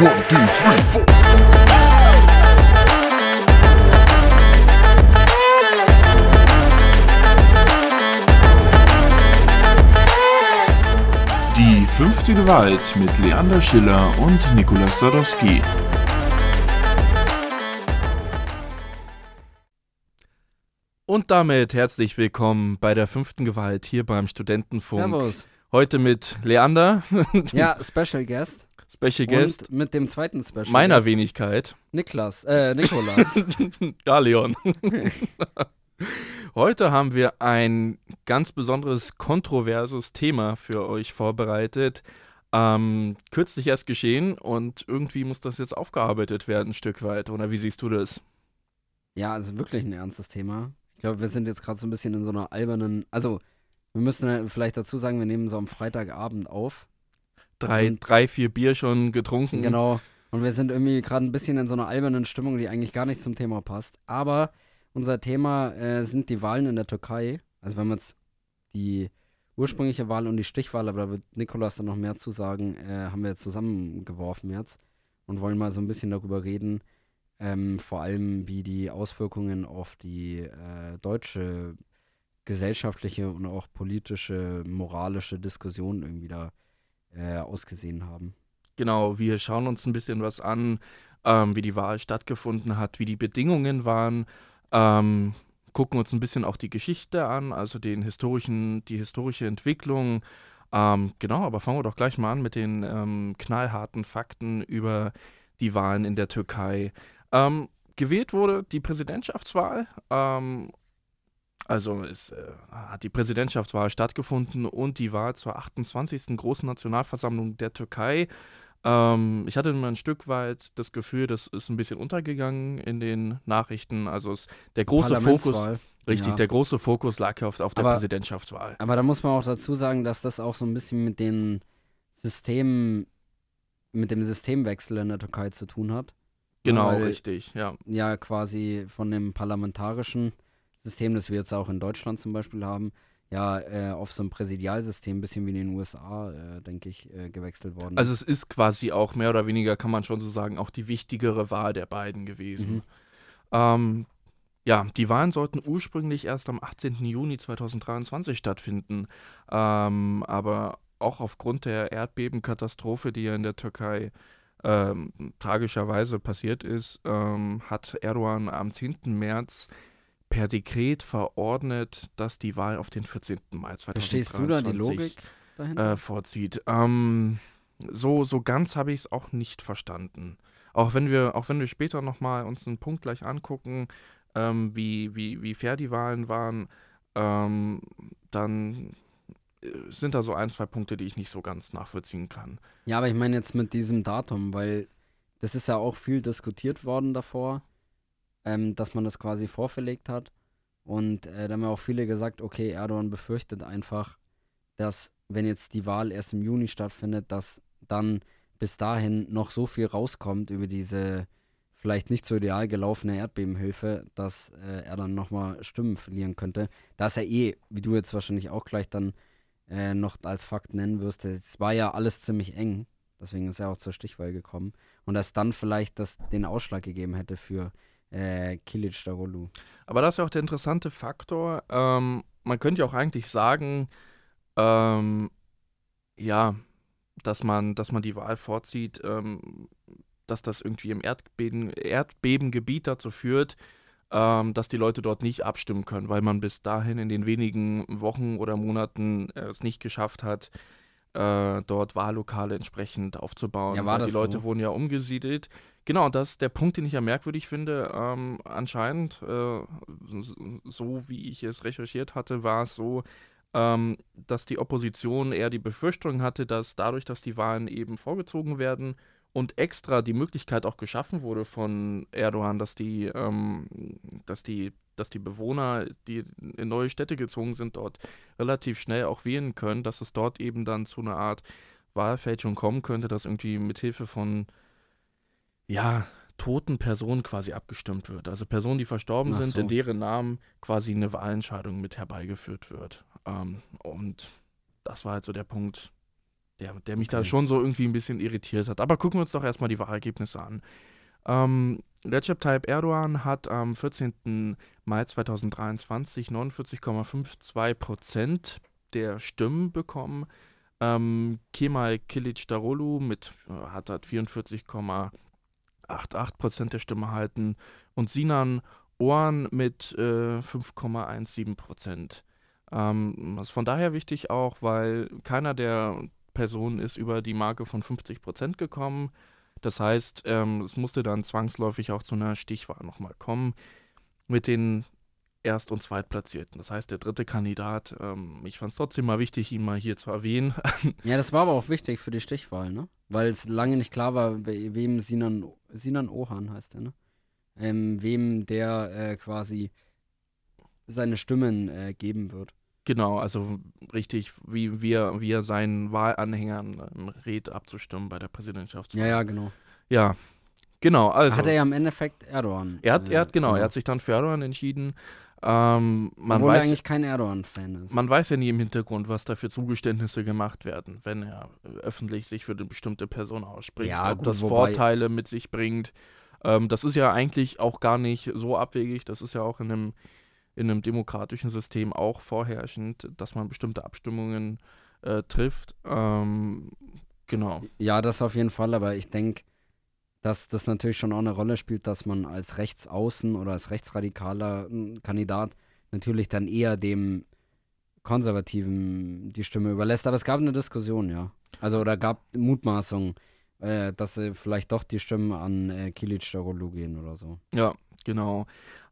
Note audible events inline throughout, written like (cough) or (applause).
One, two, three, four. Die fünfte Gewalt mit Leander Schiller und Nikolaus Sadowski. Und damit herzlich willkommen bei der fünften Gewalt hier beim Studentenfunk. Servus. Heute mit Leander, Ja, Special Guest. Special Guest Und mit dem zweiten Special meiner Guest. Wenigkeit, Niklas, äh, Nikolas. (laughs) ja Leon. (laughs) Heute haben wir ein ganz besonderes, kontroverses Thema für euch vorbereitet. Ähm, kürzlich erst geschehen und irgendwie muss das jetzt aufgearbeitet werden, ein Stück weit. Oder wie siehst du das? ja, also wirklich ein ernstes Thema. Ich glaube, wir sind jetzt gerade so ein bisschen in so einer albernen. Also, wir müssen ja vielleicht dazu sagen, wir nehmen so am Freitagabend auf. Drei, Und- drei vier Bier schon getrunken. Genau. Und wir sind irgendwie gerade ein bisschen in so einer albernen Stimmung, die eigentlich gar nicht zum Thema passt. Aber unser Thema äh, sind die Wahlen in der Türkei. Also, wenn wir jetzt die ursprüngliche Wahl und die Stichwahl, aber da wird Nikolas dann noch mehr zu sagen, äh, haben wir jetzt zusammengeworfen jetzt und wollen mal so ein bisschen darüber reden, ähm, vor allem wie die Auswirkungen auf die äh, deutsche gesellschaftliche und auch politische, moralische Diskussion irgendwie da äh, ausgesehen haben. Genau, wir schauen uns ein bisschen was an, ähm, wie die Wahl stattgefunden hat, wie die Bedingungen waren, ähm, gucken uns ein bisschen auch die Geschichte an, also den historischen, die historische Entwicklung. Ähm, genau, aber fangen wir doch gleich mal an mit den ähm, knallharten Fakten über die Wahlen in der Türkei. Ähm, gewählt wurde die Präsidentschaftswahl. Ähm, also es äh, hat die Präsidentschaftswahl stattgefunden und die Wahl zur 28. Großen Nationalversammlung der Türkei. Ähm, ich hatte immer ein Stück weit das Gefühl, das ist ein bisschen untergegangen in den Nachrichten. Also es, der große Fokus, richtig, ja. der große Fokus lag ja auf, auf der Aber- Präsidentschaftswahl. Aber da muss man auch dazu sagen, dass das auch so ein bisschen mit den Systemen, mit dem Systemwechsel in der Türkei zu tun hat. Genau, weil- richtig, ja. Ja, quasi von dem parlamentarischen System, das wir jetzt auch in Deutschland zum Beispiel haben, ja, äh, auf so ein Präsidialsystem, ein bisschen wie in den USA, äh, denke ich, äh, gewechselt worden. Also es ist quasi auch mehr oder weniger, kann man schon so sagen, auch die wichtigere Wahl der beiden gewesen. Mhm. Ähm, ja, die Wahlen sollten ursprünglich erst am 18. Juni 2023 stattfinden. Ähm, aber auch aufgrund der Erdbebenkatastrophe, die ja in der Türkei ähm, tragischerweise passiert ist, ähm, hat Erdogan am 10. März per Dekret verordnet, dass die Wahl auf den 14. Mai 2023 Verstehst du da die Logik äh, vorzieht. Ähm, so, so ganz habe ich es auch nicht verstanden. Auch wenn wir, auch wenn wir später nochmal uns einen Punkt gleich angucken, ähm, wie, wie, wie fair die Wahlen waren, ähm, dann äh, sind da so ein, zwei Punkte, die ich nicht so ganz nachvollziehen kann. Ja, aber ich meine jetzt mit diesem Datum, weil das ist ja auch viel diskutiert worden davor, ähm, dass man das quasi vorverlegt hat. Und äh, da haben ja auch viele gesagt, okay, Erdogan befürchtet einfach, dass wenn jetzt die Wahl erst im Juni stattfindet, dass dann bis dahin noch so viel rauskommt über diese vielleicht nicht so ideal gelaufene Erdbebenhilfe, dass äh, er dann nochmal Stimmen verlieren könnte. Da ist er eh, wie du jetzt wahrscheinlich auch gleich dann äh, noch als Fakt nennen wirst, es war ja alles ziemlich eng. Deswegen ist er auch zur Stichwahl gekommen. Und dass dann vielleicht das den Ausschlag gegeben hätte für äh, Kilic Darolu. Aber das ist ja auch der interessante Faktor. Ähm, man könnte ja auch eigentlich sagen, ähm, ja, dass man, dass man die Wahl vorzieht, ähm, dass das irgendwie im Erdbeben, Erdbebengebiet dazu führt, ähm, dass die Leute dort nicht abstimmen können, weil man bis dahin in den wenigen Wochen oder Monaten äh, es nicht geschafft hat, äh, dort Wahllokale entsprechend aufzubauen. Ja, war das die Leute so? wurden ja umgesiedelt. Genau, das ist der Punkt, den ich ja merkwürdig finde. Ähm, anscheinend, äh, so wie ich es recherchiert hatte, war es so, ähm, dass die Opposition eher die Befürchtung hatte, dass dadurch, dass die Wahlen eben vorgezogen werden und extra die Möglichkeit auch geschaffen wurde von Erdogan, dass die, ähm, dass die, dass die Bewohner, die in neue Städte gezogen sind, dort relativ schnell auch wählen können, dass es dort eben dann zu einer Art Wahlfälschung kommen könnte, dass irgendwie mithilfe von ja, toten Personen quasi abgestimmt wird. Also Personen, die verstorben Ach sind, so. in deren Namen quasi eine Wahlentscheidung mit herbeigeführt wird. Ähm, und das war halt so der Punkt, der, der mich da Okay. schon so irgendwie ein bisschen irritiert hat. Aber gucken wir uns doch erstmal die Wahlergebnisse an. Ähm, Recep Tayyip Erdogan hat am 14. Mai 2023 49,52 Prozent der Stimmen bekommen. Ähm, Kemal Kılıçdaroğlu mit äh, hat, hat 44,88 Prozent der Stimmen erhalten und Sinan Oğan mit äh, 5,17 Prozent. Ähm, das ist von daher wichtig auch, weil keiner der Personen ist über die Marke von 50 Prozent gekommen. Das heißt, ähm, es musste dann zwangsläufig auch zu einer Stichwahl nochmal kommen mit den Erst- und Zweitplatzierten. Das heißt, der dritte Kandidat, ähm, ich fand es trotzdem mal wichtig, ihn mal hier zu erwähnen. (laughs) Ja, das war aber auch wichtig für die Stichwahl, ne? Weil es lange nicht klar war, we- wem Sinan, Sinan Ohan heißt er, ne? Ähm, wem der äh, quasi seine Stimmen äh, geben wird. Genau, also richtig, wie, er, wie er seinen Wahlanhängern ähm, rät, abzustimmen bei der Präsidentschaftswahl. Ja, ja, genau. Ja, genau. Also, hat er ja im Endeffekt Erdogan. er hat, er hat, genau, äh, er hat sich dann für Erdogan entschieden. Ähm, man Obwohl er weiß, eigentlich kein Erdogan-Fan ist. Man weiß ja nie im Hintergrund, was da für Zugeständnisse gemacht werden, wenn er äh, öffentlich sich für eine bestimmte Person ausspricht. Ja, ob gut, das Vorteile mit sich bringt. Ähm, das ist ja eigentlich auch gar nicht so abwegig. Das ist ja auch in einem, in einem demokratischen System auch vorherrschend, dass man bestimmte Abstimmungen äh, trifft. Ähm, genau. Ja, das auf jeden Fall, aber ich denke, dass das natürlich schon auch eine Rolle spielt, dass man als Rechtsaußen oder als rechtsradikaler mm, Kandidat natürlich dann eher dem Konservativen die Stimme überlässt. Aber es gab eine Diskussion, ja. Also, oder gab Mutmaßungen, äh, dass vielleicht doch die Stimmen an äh, Kilic Darulu gehen oder so. Ja, genau.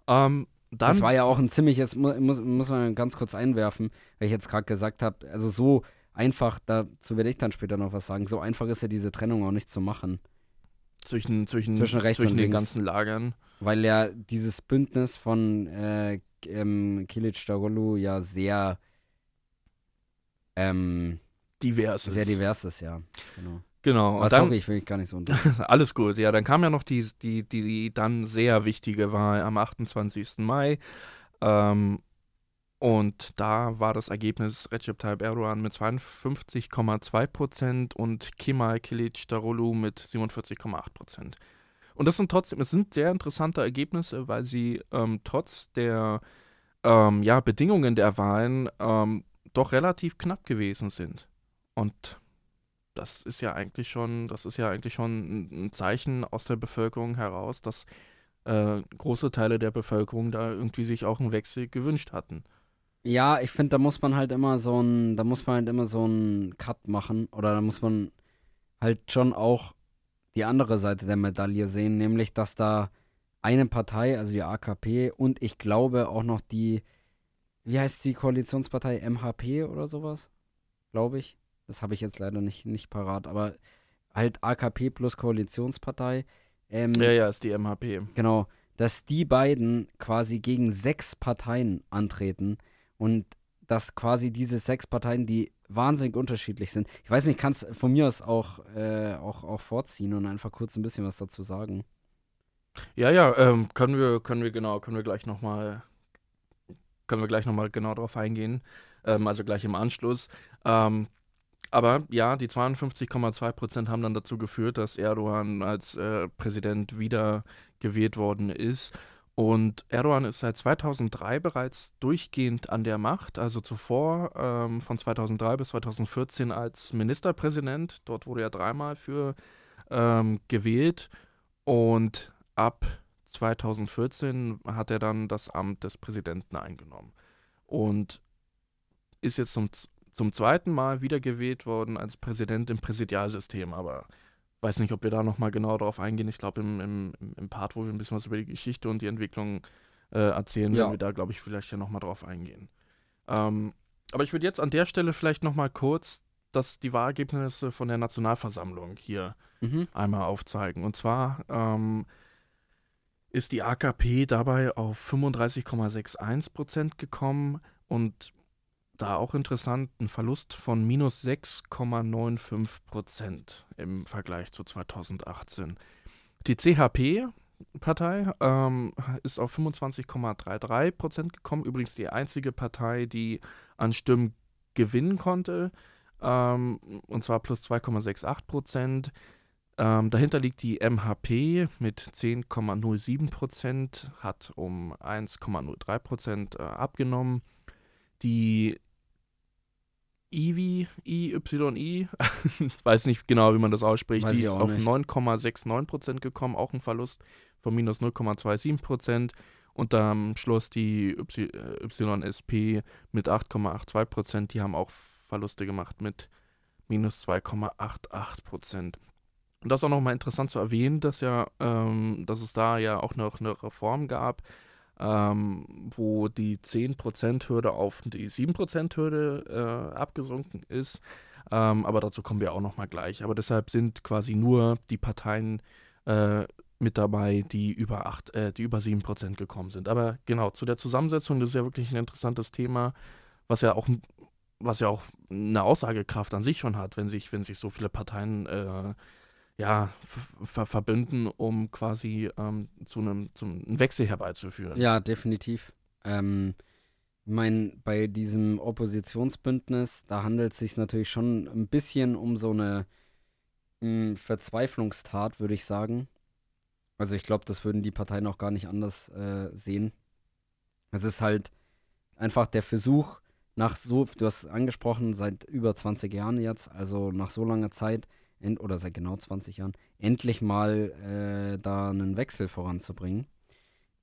Ähm, dann, das war ja auch ein ziemliches, mu muss, muss man ganz kurz einwerfen, weil ich jetzt gerade gesagt habe, also so einfach, dazu werde ich dann später noch was sagen, so einfach ist ja diese Trennung auch nicht zu machen. zwischen, zwischen, zwischen rechts zwischen und den links. ganzen Lagern. weil ja dieses Bündnis von äh, ähm, Kilic Darulu ja sehr ähm, Divers sehr ist. divers ist, ja. Genau. Genau. Und dann, sorry, ich will mich gar nicht so unter. (laughs) Alles gut, ja, dann kam ja noch die, die, die, die dann sehr wichtige Wahl am 28. Mai. Ähm, und da war das Ergebnis Recep Tayyip Erdogan mit 52,2 Prozent und Kemal Kılıçdaroğlu mit 47,8 Prozent. Und das sind trotzdem, es sind sehr interessante Ergebnisse, weil sie ähm, trotz der ähm, ja, Bedingungen der Wahlen ähm, doch relativ knapp gewesen sind. Und das ist ja eigentlich schon, das ist ja eigentlich schon ein- Zeichen aus der Bevölkerung heraus, dass äh, große Teile der Bevölkerung da irgendwie sich auch einen Wechsel gewünscht hatten. Ja, ich finde, da muss man halt immer so ein, da muss man halt immer so einen Cut machen oder da muss man halt schon auch die andere Seite der Medaille sehen, nämlich dass da eine Partei, also die AKP und ich glaube auch noch die, wie heißt die Koalitionspartei, MHP oder sowas, glaube ich. Das habe ich jetzt leider nicht, nicht parat, aber halt AKP plus Koalitionspartei. Ähm, Ja, ja, ist die MHP. Genau, dass die beiden quasi gegen sechs Parteien antreten und dass quasi diese sechs Parteien, die wahnsinnig unterschiedlich sind. Ich weiß nicht, kannst von mir aus auch, äh, auch, auch vorziehen und einfach kurz ein bisschen was dazu sagen. Ja, ja, ähm, können wir, können wir genau, können wir gleich nochmal, können wir gleich nochmal genau drauf eingehen, ähm, also gleich im Anschluss. Ähm, aber ja, die 52,2 Prozent haben dann dazu geführt, dass Erdogan als äh, Präsident wieder gewählt worden ist. Und Erdogan ist seit 2003 bereits durchgehend an der Macht, also zuvor ähm, von 2003 bis 2014 als Ministerpräsident. Dort wurde er dreimal für ähm, gewählt. Und ab 2014 hat er dann das Amt des Präsidenten eingenommen. Und ist jetzt zum, zum zweiten Mal wiedergewählt worden als Präsident im Präsidialsystem. Aber weiß nicht, ob wir da nochmal genau drauf eingehen. Ich glaube, im, im, im Part, wo wir ein bisschen was über die Geschichte und die Entwicklung äh, erzählen, Ja. werden wir da, glaube ich, vielleicht ja nochmal drauf eingehen. Ähm, aber ich würde jetzt an der Stelle vielleicht nochmal kurz das, die Wahlergebnisse von der Nationalversammlung hier Mhm. einmal aufzeigen. Und zwar ähm, ist die AKP dabei auf 35,61 Prozent gekommen und da auch interessant, ein Verlust von minus 6,95 Prozent im Vergleich zu 2018. Die CHP-Partei ähm, ist auf 25,33 Prozent gekommen, übrigens die einzige Partei, die an Stimmen gewinnen konnte. ähm, und zwar plus 2,68 Prozent. Ähm, dahinter liegt die MHP mit 10,07 Prozent, hat um 1,03 Prozent äh, abgenommen. Die IWI, IYI, (laughs) weiß nicht genau, wie man das ausspricht, Weiß die ist auf nicht. 9,69 Prozent gekommen, auch ein Verlust von minus 0,27 Prozent. Und am Schluss die y, äh, YSP mit 8,82 Prozent, die haben auch Verluste gemacht mit minus 2,88 Prozent. Und das ist auch nochmal interessant zu erwähnen, dass ja, ähm, dass es da ja auch noch eine Reform gab, ähm, wo die 10%-Hürde auf die 7%-Hürde äh, abgesunken ist. Ähm, aber dazu kommen wir auch nochmal gleich. Aber deshalb sind quasi nur die Parteien äh, mit dabei, die über, 8, äh, die über 7% gekommen sind. Aber genau, zu der Zusammensetzung, das ist ja wirklich ein interessantes Thema, was ja auch, was ja auch eine Aussagekraft an sich schon hat, wenn sich, wenn sich so viele Parteien äh, ja, ver verbünden, um quasi ähm, zu einem Wechsel herbeizuführen. Ja, definitiv. Ähm, ich meine, bei diesem Oppositionsbündnis, da handelt es sich natürlich schon ein bisschen um so eine mh, Verzweiflungstat, würde ich sagen. Also ich glaube, das würden die Parteien auch gar nicht anders äh, sehen. Es ist halt einfach der Versuch, nach so, du hast es angesprochen, seit über 20 Jahren jetzt, also nach so langer Zeit, end, oder seit genau 20 Jahren, endlich mal äh, da einen Wechsel voranzubringen.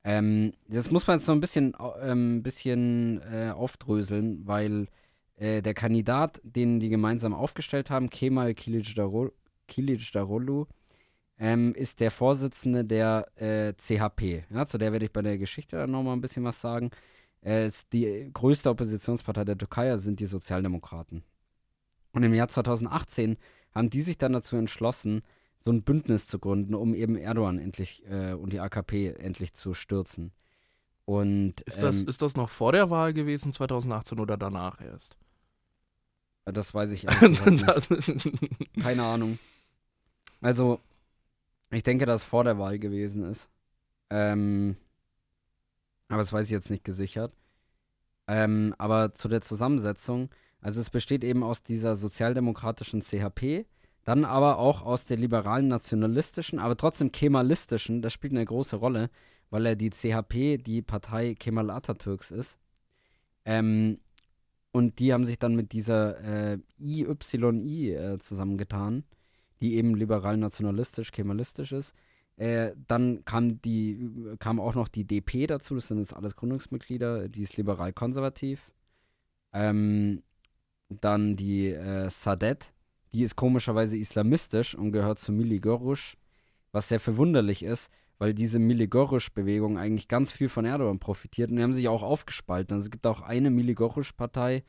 Ähm, das muss man jetzt so ein bisschen, ähm, bisschen äh, aufdröseln, weil äh, der Kandidat, den die gemeinsam aufgestellt haben, Kemal Kilicdaroglu ähm, ist der Vorsitzende der äh, CHP. Ja, zu der werde ich bei der Geschichte dann nochmal ein bisschen was sagen. Äh, ist die größte Oppositionspartei der Türkei, also sind die Sozialdemokraten. Und im Jahr 2018 haben die sich dann dazu entschlossen, so ein Bündnis zu gründen, um eben Erdogan endlich äh, und die AKP endlich zu stürzen. Und Ist, das, ähm, ist das noch vor der Wahl gewesen, 2018 oder danach erst? das weiß ich (laughs) nicht. (laughs) Keine Ahnung. Also, ich denke, dass vor der Wahl gewesen ist. Ähm, aber das weiß ich jetzt nicht gesichert. Ähm, aber zu der Zusammensetzung, also es besteht eben aus dieser sozialdemokratischen CHP, dann aber auch aus der liberalen nationalistischen, aber trotzdem kemalistischen, das spielt eine große Rolle, weil er die CHP die Partei Kemal Atatürks ist. Ähm, und die haben sich dann mit dieser äh, IYI äh, zusammengetan, die eben liberal-nationalistisch, kemalistisch ist. Äh, dann kam, die, kam auch noch die DP dazu, das sind jetzt alles Gründungsmitglieder, die ist liberal-konservativ. Ähm, dann die äh, Sadet, die ist komischerweise islamistisch und gehört zu Mili Görüş, was sehr verwunderlich ist, weil diese Mili Görüş-Bewegung eigentlich ganz viel von Erdogan profitiert und die haben sich auch aufgespalten. Also es gibt auch eine Mili Görüş-Partei,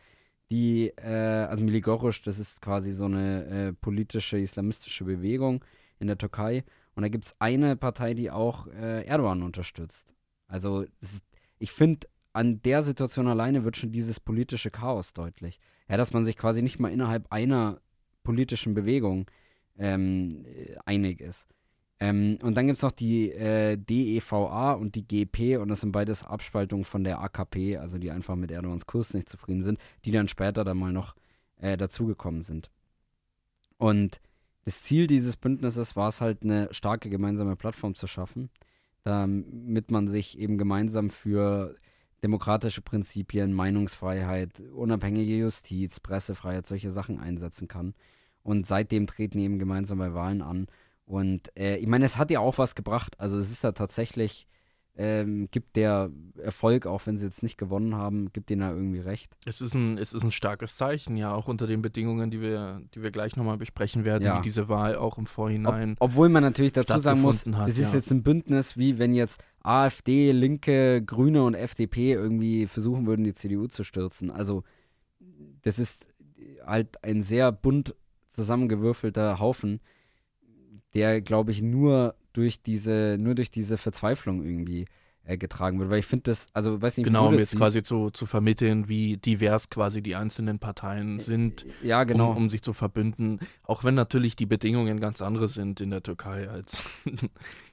die, äh, also Mili Görüş, das ist quasi so eine äh, politische islamistische Bewegung in der Türkei. Und da gibt es eine Partei, die auch äh, Erdogan unterstützt. Also ist, ich finde, an der Situation alleine wird schon dieses politische Chaos deutlich. Ja, dass man sich quasi nicht mal innerhalb einer politischen Bewegung ähm, äh, einig ist. Ähm, und dann gibt es noch die äh, DEVA und die GP und das sind beides Abspaltungen von der AKP, also die einfach mit Erdogans Kurs nicht zufrieden sind, die dann später dann mal noch äh, dazugekommen sind. Und das Ziel dieses Bündnisses war es halt, eine starke gemeinsame Plattform zu schaffen, damit man sich eben gemeinsam für demokratische Prinzipien, Meinungsfreiheit, unabhängige Justiz, Pressefreiheit, solche Sachen einsetzen kann. Und seitdem treten eben gemeinsam bei Wahlen an. Und äh, ich meine, es hat ja auch was gebracht. Also es ist ja tatsächlich, ähm, gibt der Erfolg, auch wenn sie jetzt nicht gewonnen haben, gibt denen da irgendwie recht. Es ist, ein, es ist ein starkes Zeichen, ja, auch unter den Bedingungen, die wir, die wir gleich nochmal besprechen werden, Ja. wie diese Wahl auch im Ob, Vorhinein. obwohl man natürlich dazu sagen muss, hat, das ist ja. jetzt ein Bündnis, wie wenn jetzt AfD, Linke, Grüne und FDP irgendwie versuchen würden, die CDU zu stürzen. Also das ist halt ein sehr bunt zusammengewürfelter Haufen, der, glaube ich, nur durch diese, nur durch diese Verzweiflung irgendwie äh, getragen wird. Weil ich finde das, also weiß nicht, wie Genau, um jetzt siehst. quasi zu, zu vermitteln, wie divers quasi die einzelnen Parteien sind, Ja, genau. um, um sich zu verbünden. Auch wenn natürlich die Bedingungen ganz andere sind in der Türkei als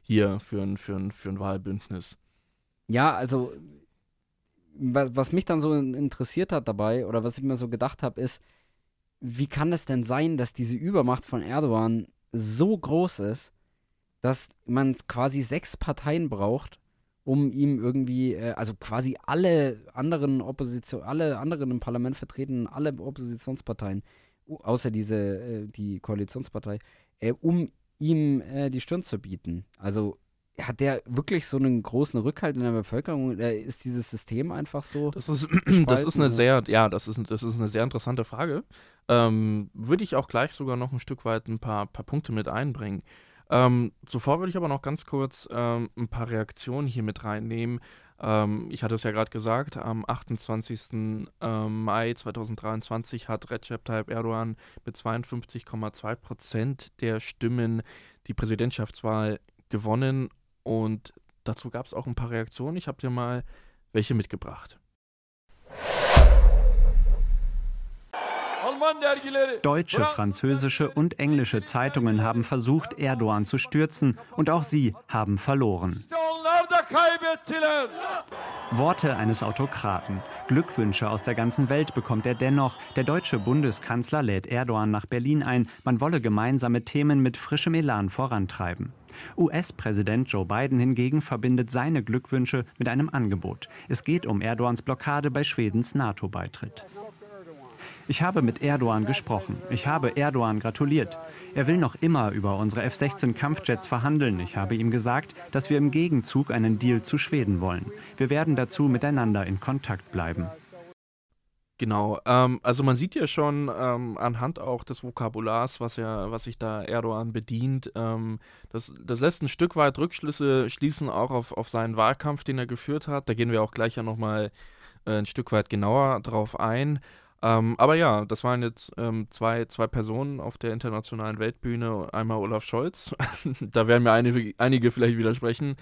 hier für ein, für ein, für ein Wahlbündnis. Ja, also was, was mich dann so in- interessiert hat dabei oder was ich mir so gedacht habe, ist, wie kann es denn sein, dass diese Übermacht von Erdogan so groß ist, dass man quasi sechs Parteien braucht, um ihm irgendwie, äh, also quasi alle anderen Opposition, alle anderen im Parlament vertreten, alle Oppositionsparteien, außer diese, äh, die Koalitionspartei, äh, um ihm äh, die Stirn zu bieten. Also hat der wirklich so einen großen Rückhalt in der Bevölkerung? Oder ist dieses System einfach so? Das ist, (clears throat) das ist eine sehr, ja, das ist, das ist eine sehr interessante Frage. Ähm, würde ich auch gleich sogar noch ein Stück weit ein paar, paar Punkte mit einbringen. Ähm, zuvor würde ich aber noch ganz kurz ähm, ein paar Reaktionen hier mit reinnehmen. Ähm, ich hatte es ja gerade gesagt, am 28. Ähm, Mai 2023 hat Recep Tayyip Erdogan mit 52,2 Prozent der Stimmen die Präsidentschaftswahl gewonnen und dazu gab es auch ein paar Reaktionen. Ich habe dir mal welche mitgebracht. Deutsche, französische und englische Zeitungen haben versucht, Erdogan zu stürzen und auch sie haben verloren. Worte eines Autokraten. Glückwünsche aus der ganzen Welt bekommt er dennoch. Der deutsche Bundeskanzler lädt Erdogan nach Berlin ein. Man wolle gemeinsame Themen mit frischem Elan vorantreiben. US-Präsident Joe Biden hingegen verbindet seine Glückwünsche mit einem Angebot. Es geht um Erdogans Blockade bei Schwedens NATO-Beitritt. Ich habe mit Erdogan gesprochen. Ich habe Erdogan gratuliert. Er will noch immer über unsere F-16 Kampfjets verhandeln. Ich habe ihm gesagt, dass wir im Gegenzug einen Deal zu Schweden wollen. Wir werden dazu miteinander in Kontakt bleiben. Genau, ähm, also man sieht ja schon ähm, anhand auch des Vokabulars, was ja, was sich da Erdogan bedient, ähm, das, das lässt ein Stück weit Rückschlüsse schließen auch auf, auf seinen Wahlkampf, den er geführt hat. Da gehen wir auch gleich ja nochmal äh, ein Stück weit genauer drauf ein. Ähm, aber ja, das waren jetzt ähm, zwei, zwei Personen auf der internationalen Weltbühne. Einmal Olaf Scholz, (laughs) da werden mir einige, einige vielleicht widersprechen.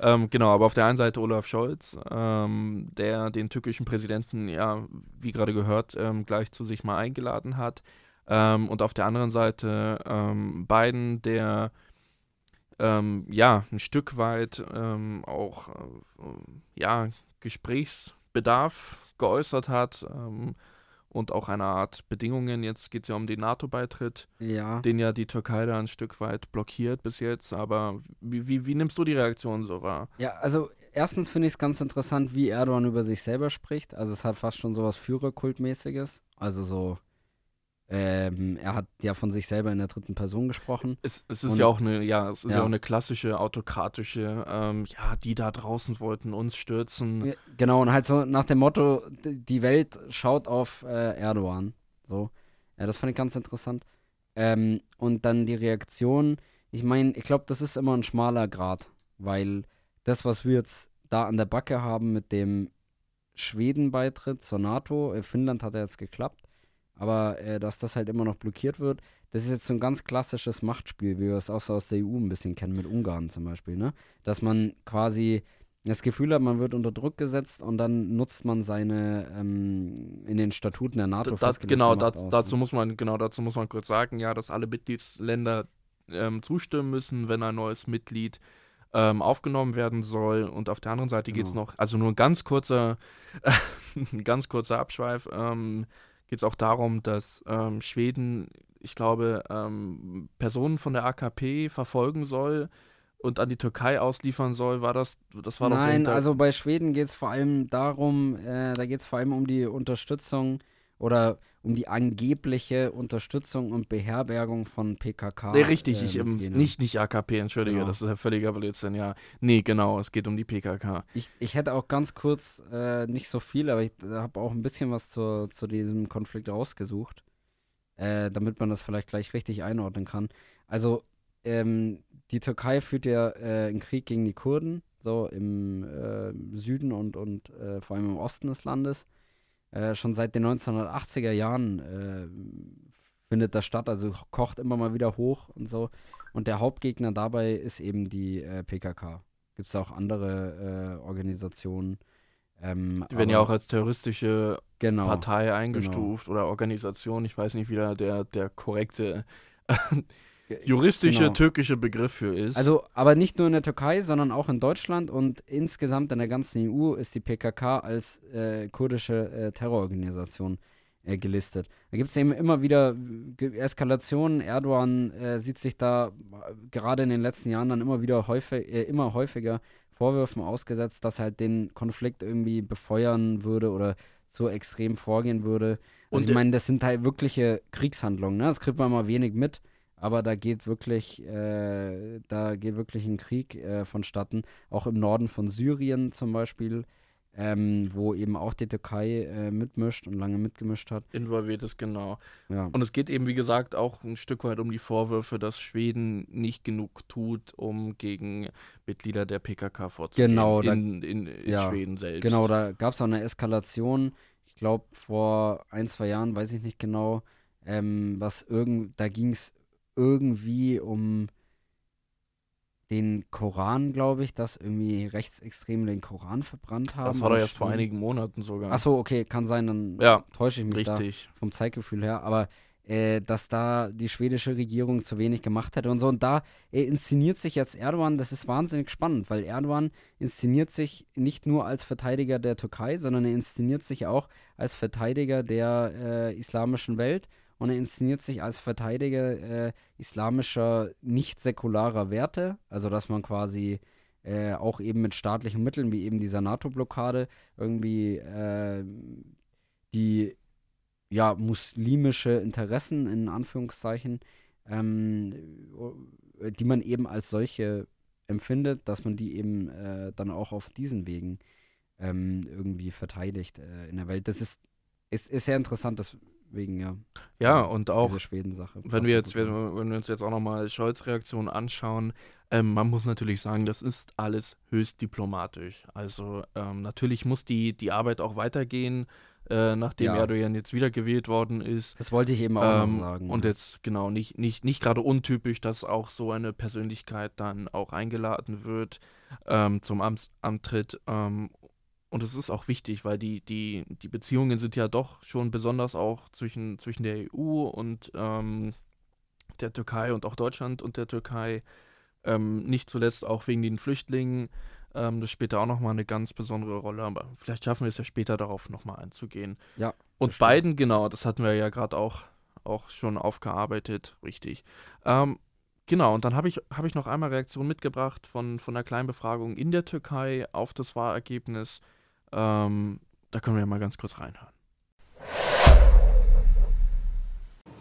Ähm, genau, aber auf der einen Seite Olaf Scholz, ähm, der den türkischen Präsidenten, ja, wie gerade gehört, ähm, gleich zu sich mal eingeladen hat. Ähm, und auf der anderen Seite Biden, der ja ein Stück weit auch äh, ja, Gesprächsbedarf geäußert hat. Ähm, und auch eine Art Bedingungen. Jetzt geht es ja um den NATO-Beitritt, ja. den ja die Türkei da ein Stück weit blockiert bis jetzt. Aber wie, wie, wie nimmst du die Reaktion so wahr? Ja, also erstens finde ich es ganz interessant, wie Erdogan über sich selber spricht. Also es hat fast schon so was Führerkultmäßiges. Also so ähm, er hat ja von sich selber in der dritten Person gesprochen. Es, es ist ja auch eine, ja, es ist ja. ja auch eine klassische autokratische, ähm, ja, die da draußen wollten uns stürzen. Genau, und halt so nach dem Motto, die Welt schaut auf äh, Erdogan. So. Ja, das fand ich ganz interessant. Ähm, und dann die Reaktion, ich meine, ich glaube, das ist immer ein schmaler Grad, weil das, was wir jetzt da an der Backe haben mit dem Schweden-Beitritt zur NATO, Finnland hat ja jetzt geklappt, aber äh, dass das halt immer noch blockiert wird, das ist jetzt so ein ganz klassisches Machtspiel, wie wir es auch so aus der EU ein bisschen kennen, mit Ungarn zum Beispiel, ne? Dass man quasi das Gefühl hat, man wird unter Druck gesetzt und dann nutzt man seine ähm, in den Statuten der NATO das, Genau, das, aus, dazu ne? muss man genau dazu muss man kurz sagen, ja, dass alle Mitgliedsländer ähm, zustimmen müssen, wenn ein neues Mitglied ähm, aufgenommen werden soll. Und auf der anderen Seite genau. geht es noch, also nur ein ganz kurzer, (laughs) ganz kurzer Abschweif. Ähm, geht es auch darum, dass ähm, Schweden, ich glaube, ähm, Personen von der AKP verfolgen soll und an die Türkei ausliefern soll. War das, das war Nein, also bei Schweden geht es vor allem darum, äh, da geht es vor allem um die Unterstützung oder um die angebliche Unterstützung und Beherbergung von PKK. Nee, richtig, äh, ich, ähm, nicht, nicht AKP, entschuldige, genau. das ist ja völliger Blödsinn, ja. Nee, genau, es geht um die PKK. Ich, ich hätte auch ganz kurz, äh, nicht so viel, aber ich habe auch ein bisschen was zu, zu diesem Konflikt rausgesucht, äh, damit man das vielleicht gleich richtig einordnen kann. Also, ähm, die Türkei führt ja äh, einen Krieg gegen die Kurden, so im äh, Süden und, und äh, vor allem im Osten des Landes. Äh, schon seit den 1980er Jahren äh, findet das statt, also kocht immer mal wieder hoch und so. Und der Hauptgegner dabei ist eben die äh, PKK. Gibt es auch andere äh, Organisationen. Ähm, die werden ja auch als terroristische genau, Partei eingestuft genau. oder Organisation. Ich weiß nicht, wie der, der korrekte (laughs) juristische genau. türkische Begriff für ist. Also, aber nicht nur in der Türkei, sondern auch in Deutschland und insgesamt in der ganzen EU ist die PKK als äh, kurdische äh, Terrororganisation äh, gelistet. Da gibt es eben immer wieder Eskalationen. Erdogan äh, sieht sich da äh, gerade in den letzten Jahren dann immer wieder häufig, äh, immer häufiger Vorwürfen ausgesetzt, dass halt den Konflikt irgendwie befeuern würde oder so extrem vorgehen würde. Also Und ich meine, das sind halt wirkliche Kriegshandlungen, ne? Das kriegt man mal wenig mit, aber da geht wirklich, äh, da geht wirklich ein Krieg äh, vonstatten. Auch im Norden von Syrien zum Beispiel ähm, wo eben auch die Türkei äh, mitmischt und lange mitgemischt hat. Involviert ist, genau. Ja. Und es geht eben, wie gesagt, auch ein Stück weit um die Vorwürfe, dass Schweden nicht genug tut, um gegen Mitglieder der PKK vorzugehen. Genau, in, in, in ja, Schweden selbst. Genau, da gab es auch eine Eskalation. Ich glaube, vor ein, zwei Jahren, weiß ich nicht genau, ähm, was irgend, da ging es irgendwie um den Koran, glaube ich, dass irgendwie Rechtsextreme den Koran verbrannt haben. Das war doch erst vor einigen Monaten sogar. Achso, okay, kann sein, dann ja, täusche ich mich richtig. da vom Zeitgefühl her. Aber äh, dass da die schwedische Regierung zu wenig gemacht hätte und so. Und da äh, inszeniert sich jetzt Erdogan, das ist wahnsinnig spannend, weil Erdogan inszeniert sich nicht nur als Verteidiger der Türkei, sondern er inszeniert sich auch als Verteidiger der äh, islamischen Welt und er inszeniert sich als Verteidiger äh, islamischer, nicht säkularer Werte, also dass man quasi äh, auch eben mit staatlichen Mitteln, wie eben dieser NATO-Blockade, irgendwie äh, die ja, muslimische Interessen in Anführungszeichen, ähm, die man eben als solche empfindet, dass man die eben äh, dann auch auf diesen Wegen ähm, irgendwie verteidigt äh, in der Welt. Das ist, ist, ist sehr interessant, das wegen ja. Ja, und auch Schweden-Sache. Wenn wir jetzt, wenn, wenn, wir uns jetzt auch nochmal Scholz Reaktion anschauen, ähm, man muss natürlich sagen, das ist alles höchst diplomatisch. Also ähm, natürlich muss die, die Arbeit auch weitergehen, äh, nachdem ja. Erdogan jetzt wiedergewählt worden ist. Das wollte ich eben auch ähm, sagen. Und ja. jetzt genau nicht, nicht, nicht gerade untypisch, dass auch so eine Persönlichkeit dann auch eingeladen wird ähm, zum Amtsantritt. Ähm, und es ist auch wichtig, weil die, die, die Beziehungen sind ja doch schon besonders auch zwischen, zwischen der EU und ähm, der Türkei und auch Deutschland und der Türkei. Ähm, nicht zuletzt auch wegen den Flüchtlingen. Ähm, das spielt da auch nochmal eine ganz besondere Rolle. Aber vielleicht schaffen wir es ja später darauf nochmal einzugehen. Ja. Und beiden, genau, das hatten wir ja gerade auch, auch schon aufgearbeitet, richtig. Ähm, genau, und dann habe ich, hab ich noch einmal Reaktion mitgebracht von, von einer kleinen Befragung in der Türkei auf das Wahlergebnis. Ähm, da können wir ja mal ganz kurz reinhören.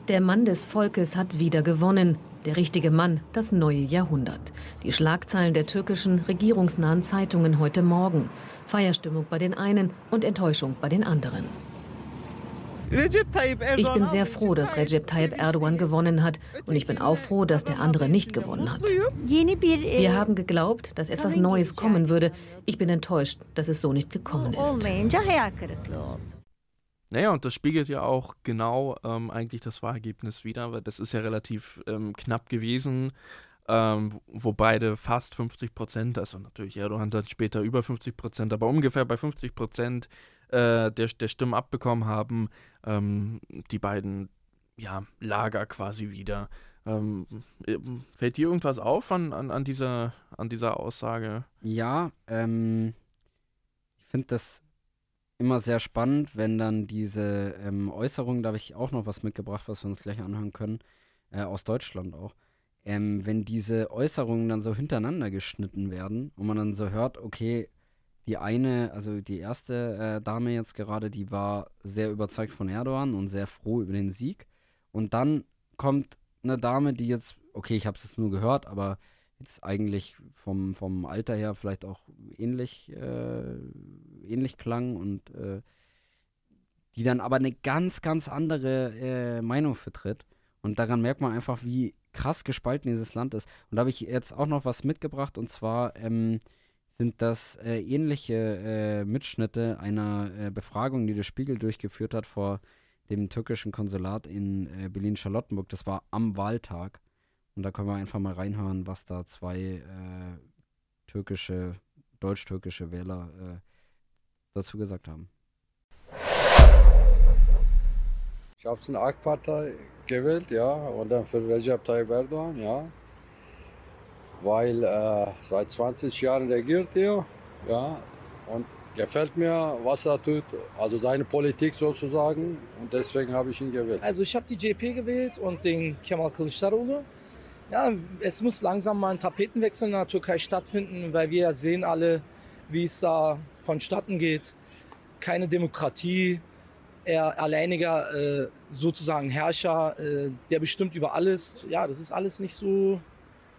Der Mann des Volkes hat wieder gewonnen. Der richtige Mann, das neue Jahrhundert. Die Schlagzeilen der türkischen regierungsnahen Zeitungen heute Morgen. Feierstimmung bei den einen und Enttäuschung bei den anderen. Ich bin sehr froh, dass Recep Tayyip Erdogan gewonnen hat und ich bin auch froh, dass der andere nicht gewonnen hat. Wir haben geglaubt, dass etwas Neues kommen würde. Ich bin enttäuscht, dass es so nicht gekommen ist. Naja, und das spiegelt ja auch genau ähm, eigentlich das Wahlergebnis wieder, weil das ist ja relativ ähm, knapp gewesen, ähm, wo beide fast 50 Prozent, also natürlich Erdogan dann später über 50 Prozent, aber ungefähr bei 50 Prozent äh, der, der Stimmen abbekommen haben, ähm, die beiden ja, Lager quasi wieder. Ähm, äh, fällt dir irgendwas auf an, an, an, dieser, an dieser Aussage? Ja, ähm, ich finde das immer sehr spannend, wenn dann diese ähm, Äußerungen, da habe ich auch noch was mitgebracht, was wir uns gleich anhören können, äh, aus Deutschland auch. Ähm, wenn diese Äußerungen dann so hintereinander geschnitten werden und man dann so hört, okay, die eine, also die erste äh, Dame jetzt gerade, die war sehr überzeugt von Erdogan und sehr froh über den Sieg. Und dann kommt eine Dame, die jetzt, okay, ich habe es jetzt nur gehört, aber jetzt eigentlich vom, vom Alter her vielleicht auch ähnlich, äh, ähnlich klang und äh, die dann aber eine ganz, ganz andere äh, Meinung vertritt. Und daran merkt man einfach, wie krass gespalten dieses Land ist. Und da habe ich jetzt auch noch was mitgebracht und zwar ähm, sind das äh, ähnliche äh, Mitschnitte einer äh, Befragung, die der Spiegel durchgeführt hat vor dem türkischen Konsulat in äh, Berlin-Charlottenburg. Das war am Wahltag. Und da können wir einfach mal reinhören, was da zwei äh, türkische, deutsch-türkische Wähler äh, dazu gesagt haben. Ich habe es in AK-Partei gewählt, ja, und dann für Recep Tayyip Erdogan, ja weil äh, seit 20 Jahren regiert er. Ja, und gefällt mir, was er tut, also seine Politik sozusagen. Und deswegen habe ich ihn gewählt. Also ich habe die JP gewählt und den Kemal Kılıçdaroğlu. Ja, es muss langsam mal ein Tapetenwechsel in der Türkei stattfinden, weil wir sehen alle, wie es da vonstatten geht. Keine Demokratie, er alleiniger äh, sozusagen Herrscher, äh, der bestimmt über alles. Ja, das ist alles nicht so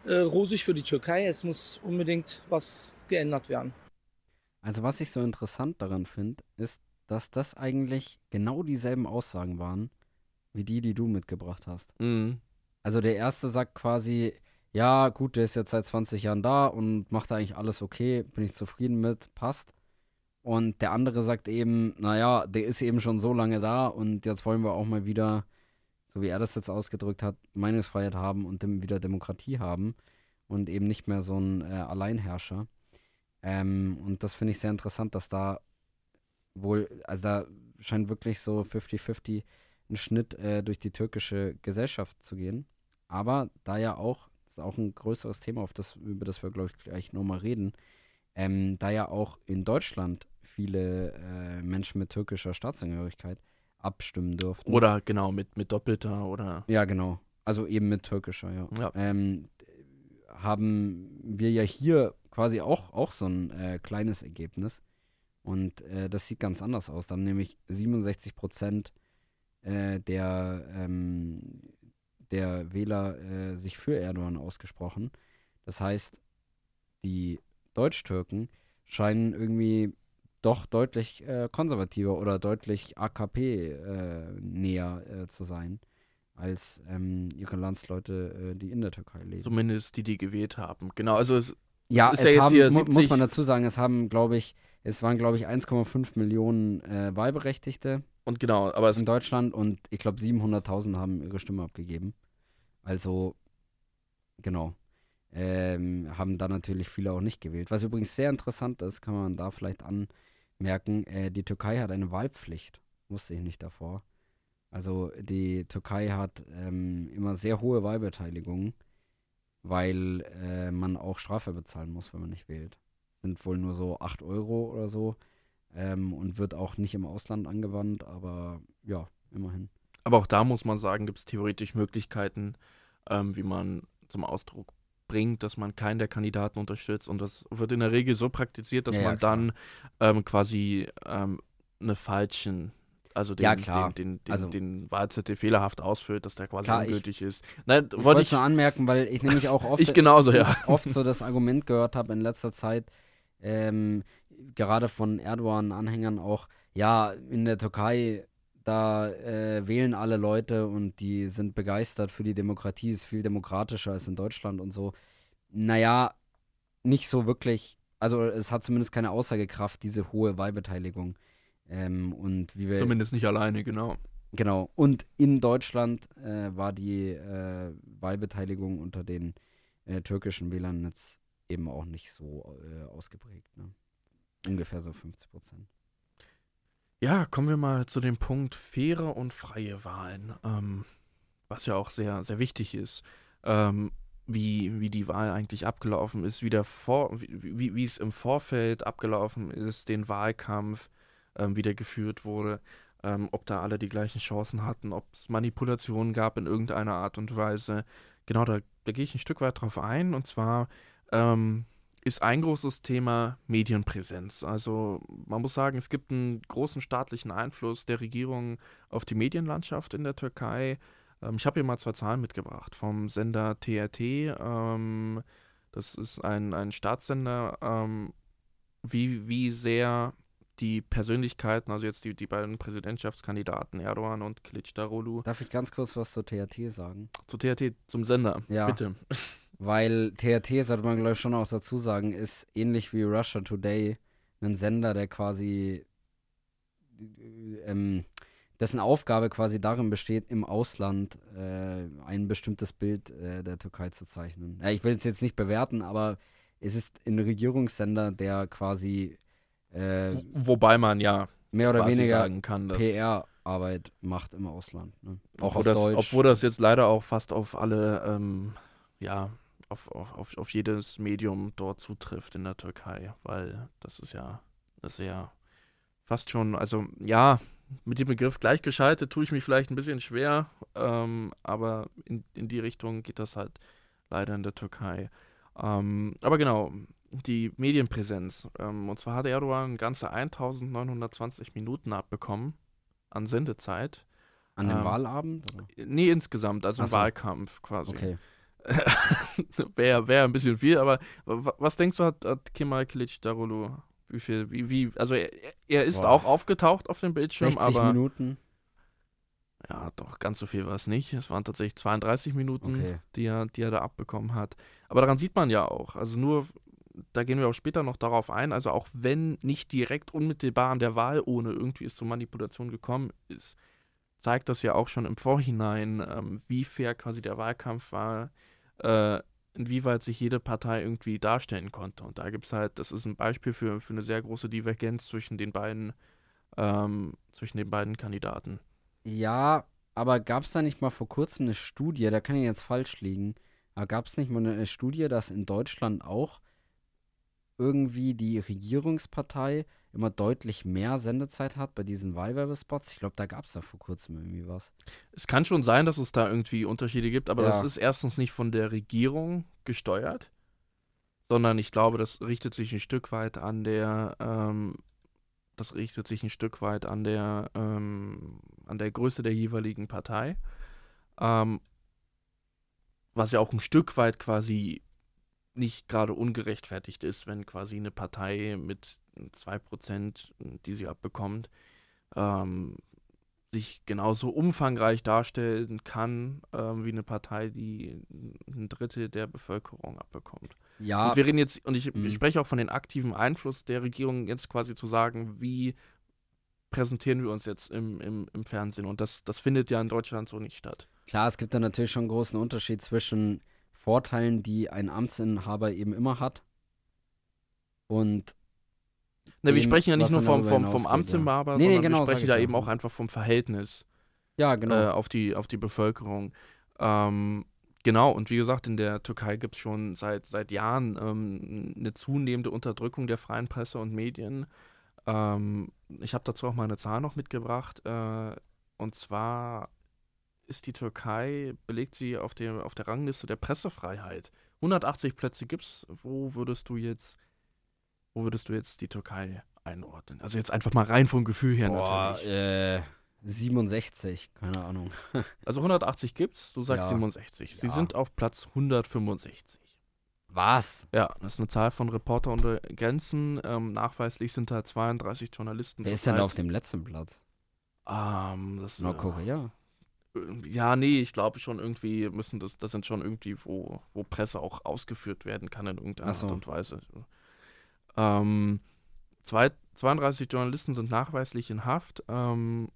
äh, rosig für die Türkei. Es muss unbedingt was geändert werden. Also was ich so interessant daran finde, ist, dass das eigentlich genau dieselben Aussagen waren, wie die, die du mitgebracht hast. Mhm. Also der erste sagt quasi, ja, gut, der ist jetzt seit 20 Jahren da und macht eigentlich alles okay, bin ich zufrieden mit, passt. Und der andere sagt eben, naja, der ist eben schon so lange da und jetzt wollen wir auch mal wieder, so wie er das jetzt ausgedrückt hat, Meinungsfreiheit haben und dem wieder Demokratie haben und eben nicht mehr so ein äh, Alleinherrscher. Ähm, und das finde ich sehr interessant, dass da wohl, also da scheint wirklich so 50-50 ein Schnitt äh, durch die türkische Gesellschaft zu gehen. Aber da ja auch, das ist auch ein größeres Thema, auf das, über das wir, glaube ich, gleich nochmal reden, ähm, da ja auch in Deutschland viele äh, Menschen mit türkischer Staatsangehörigkeit abstimmen durften. Oder genau, mit, mit doppelter oder. Ja, genau. Also eben mit türkischer, ja. Ja. Ähm, haben wir ja hier quasi auch, auch so ein äh, kleines Ergebnis. Und äh, das sieht ganz anders aus. Da haben nämlich 67 Prozent äh, der, ähm, der Wähler äh, sich für Erdogan ausgesprochen. Das heißt, die Deutsch-Türken scheinen irgendwie doch deutlich äh, konservativer oder deutlich AKP äh, näher äh, zu sein als ähm, ihre Landsleute, äh, die in der Türkei leben. Zumindest die, die gewählt haben. Genau, also es, Ja, ist es ja jetzt haben, hier mu 70 muss man dazu sagen, es haben, glaube ich, es waren, glaube ich, 1,5 Millionen äh, Wahlberechtigte und genau, aber es, in Deutschland und ich glaube 700.000 haben ihre Stimme abgegeben. Also, genau. Ähm, haben da natürlich viele auch nicht gewählt. Was übrigens sehr interessant ist, kann man da vielleicht anmerken, äh, die Türkei hat eine Wahlpflicht. Wusste ich nicht davor. Also die Türkei hat ähm, immer sehr hohe Wahlbeteiligung, weil äh, man auch Strafe bezahlen muss, wenn man nicht wählt. Sind wohl nur so 8 Euro oder so ähm, und wird auch nicht im Ausland angewandt, aber ja, immerhin. aber auch da muss man sagen, gibt es theoretisch Möglichkeiten, ähm, wie man zum Ausdruck bringt, dass man keinen der Kandidaten unterstützt. Und das wird in der Regel so praktiziert, dass Ja, man klar. dann ähm, quasi ähm, eine falschen, also den, Ja, klar. den, den, den, Also- den Wahlzettel fehlerhaft ausfüllt, dass der quasi Klar, ich- ungültig ist. Nein, Ich wollte wollte ich, nur anmerken, weil ich nämlich auch (laughs) oft, ich genauso, ja. (laughs) oft so das Argument gehört habe in letzter Zeit, ähm, gerade von Erdogan-Anhängern auch, ja, in der Türkei, da äh, wählen alle Leute und die sind begeistert für die Demokratie, ist viel demokratischer als in Deutschland und so. Naja, nicht so wirklich, also es hat zumindest keine Aussagekraft, diese hohe Wahlbeteiligung. Ähm, und wie wir Zumindest nicht alleine, genau. Genau. Und in Deutschland äh, war die äh, Wahlbeteiligung unter den äh, türkischen Wählern jetzt eben auch nicht so äh, ausgeprägt. Ne? Ungefähr so 50 Prozent. Ja, kommen wir mal zu dem Punkt faire und freie Wahlen, ähm, was ja auch sehr, sehr wichtig ist, ähm, wie, wie die Wahl eigentlich abgelaufen ist, wie, der Vor wie, wie, wie es im Vorfeld abgelaufen ist, den Wahlkampf, ähm, wie geführt wurde, ähm, ob da alle die gleichen Chancen hatten, ob es Manipulationen gab in irgendeiner Art und Weise. Genau, da, da gehe ich ein Stück weit drauf ein, und zwar ähm, ist ein großes Thema Medienpräsenz. Also man muss sagen, es gibt einen großen staatlichen Einfluss der Regierung auf die Medienlandschaft in der Türkei. Ähm, ich habe hier mal zwei Zahlen mitgebracht vom Sender TRT. Ähm, das ist ein, ein Staatssender, ähm, wie, wie sehr die Persönlichkeiten, also jetzt die, die beiden Präsidentschaftskandidaten Erdogan und Kılıçdaroğlu, Darf ich ganz kurz was zu THT sagen? zu TRT zum Sender, Ja. bitte. Weil THT, sollte man glaube ich schon auch dazu sagen, ist ähnlich wie Russia Today ein Sender, der quasi äh, ähm, dessen Aufgabe quasi darin besteht, im Ausland äh, ein bestimmtes Bild äh, der Türkei zu zeichnen. Ja, ich will es jetzt nicht bewerten, aber es ist ein Regierungssender, der quasi äh, Wobei man ja mehr oder weniger sagen kann, dass PR-Arbeit macht im Ausland. Ne? Auch obwohl auf das, Deutsch. Obwohl das jetzt leider auch fast auf alle, ähm, ja, auf, auf, auf, jedes Medium dort zutrifft in der Türkei, weil das ist ja Das ist ja fast schon, also ja, mit dem Begriff gleichgeschaltet tue ich mich vielleicht ein bisschen schwer, ähm, aber in, in die Richtung geht das halt leider in der Türkei. Ähm, aber genau, die Medienpräsenz. Ähm, und zwar hat Erdogan ganze 1920 Minuten abbekommen an Sendezeit. An dem Ähm, Wahlabend? Oder? Nee, insgesamt, also im so. Wahlkampf quasi. Okay. (laughs) Wäre wär ein bisschen viel, aber wa- was denkst du, hat, hat Kemal Kilic Darulu? Wie viel, wie, wie, also er, er ist Boah. auch aufgetaucht auf dem Bildschirm, 60 aber Minuten? ja, doch, ganz so viel war es nicht. Es waren tatsächlich 32 Minuten, Okay. die, er, die er da abbekommen hat. Aber daran sieht man ja auch, also nur, da gehen wir auch später noch darauf ein, also auch wenn nicht direkt unmittelbar an der Wahl, ohne irgendwie es zur Manipulation gekommen ist, zeigt das ja auch schon im Vorhinein, ähm, wie fair quasi der Wahlkampf war, äh, inwieweit sich jede Partei irgendwie darstellen konnte. Und da gibt es halt, das ist ein Beispiel für, für eine sehr große Divergenz zwischen den beiden, ähm, zwischen den beiden Kandidaten. Ja, aber gab es da nicht mal vor kurzem eine Studie, da kann ich jetzt falsch liegen, aber gab es nicht mal eine Studie, dass in Deutschland auch irgendwie die Regierungspartei immer deutlich mehr Sendezeit hat bei diesen Wahlwerbespots? Ich glaube, da gab es da vor kurzem irgendwie was. Es kann schon sein, dass es da irgendwie Unterschiede gibt, aber Ja. das ist erstens nicht von der Regierung gesteuert, sondern ich glaube, das richtet sich ein Stück weit an der, ähm, das richtet sich ein Stück weit an der, ähm, an der Größe der jeweiligen Partei. Ähm, was ja auch ein Stück weit quasi nicht gerade ungerechtfertigt ist, wenn quasi eine Partei mit 2%, die sie abbekommt, ähm, sich genauso umfangreich darstellen kann, ähm, wie eine Partei, die ein Drittel der Bevölkerung abbekommt. Ja, Und wir reden jetzt, und ich, Mhm. ich spreche auch von den aktiven Einfluss der Regierung, jetzt quasi zu sagen, wie präsentieren wir uns jetzt im, im, im Fernsehen. Und das, das findet ja in Deutschland so nicht statt. klar, es gibt da natürlich schon einen großen Unterschied zwischen Vorteilen, die ein Amtsinhaber eben immer hat und Ne, wir sprechen ja nicht nur vom, vom, vom hinausgeht, ja. Amtsinhaber, Nee, nee, sondern genau, wir sprechen da ja. eben auch einfach vom Verhältnis. ja, genau. äh, auf, die, auf die Bevölkerung. Ähm, genau, und wie gesagt, in der Türkei gibt es schon seit, seit Jahren ähm, eine zunehmende Unterdrückung der freien Presse und Medien. Ähm, ich habe dazu auch mal eine Zahl noch mitgebracht. Äh, und zwar ist die Türkei, belegt sie auf, dem, auf der Rangliste der Pressefreiheit. 180 Plätze gibt's. Wo würdest du jetzt, wo würdest du jetzt die Türkei einordnen? Also jetzt einfach mal rein vom Gefühl her Boah, natürlich. äh, 67, keine Ahnung. (laughs) Also 180 gibt's, du sagst Ja. 67. Sie Ja. sind auf Platz 165. Was? Ja, das ist eine Zahl von Reporter ohne Grenzen. Ähm, nachweislich sind da 32 Journalisten. Wer ist denn auf dem letzten Platz? Ähm, das, äh, Nordkorea? Ja, nee, ich glaube schon irgendwie müssen das, das sind schon irgendwie, wo, wo Presse auch ausgeführt werden kann in irgendeiner so. Art und Weise. Ähm, zwei, 32 Journalisten sind nachweislich in Haft. Ähm,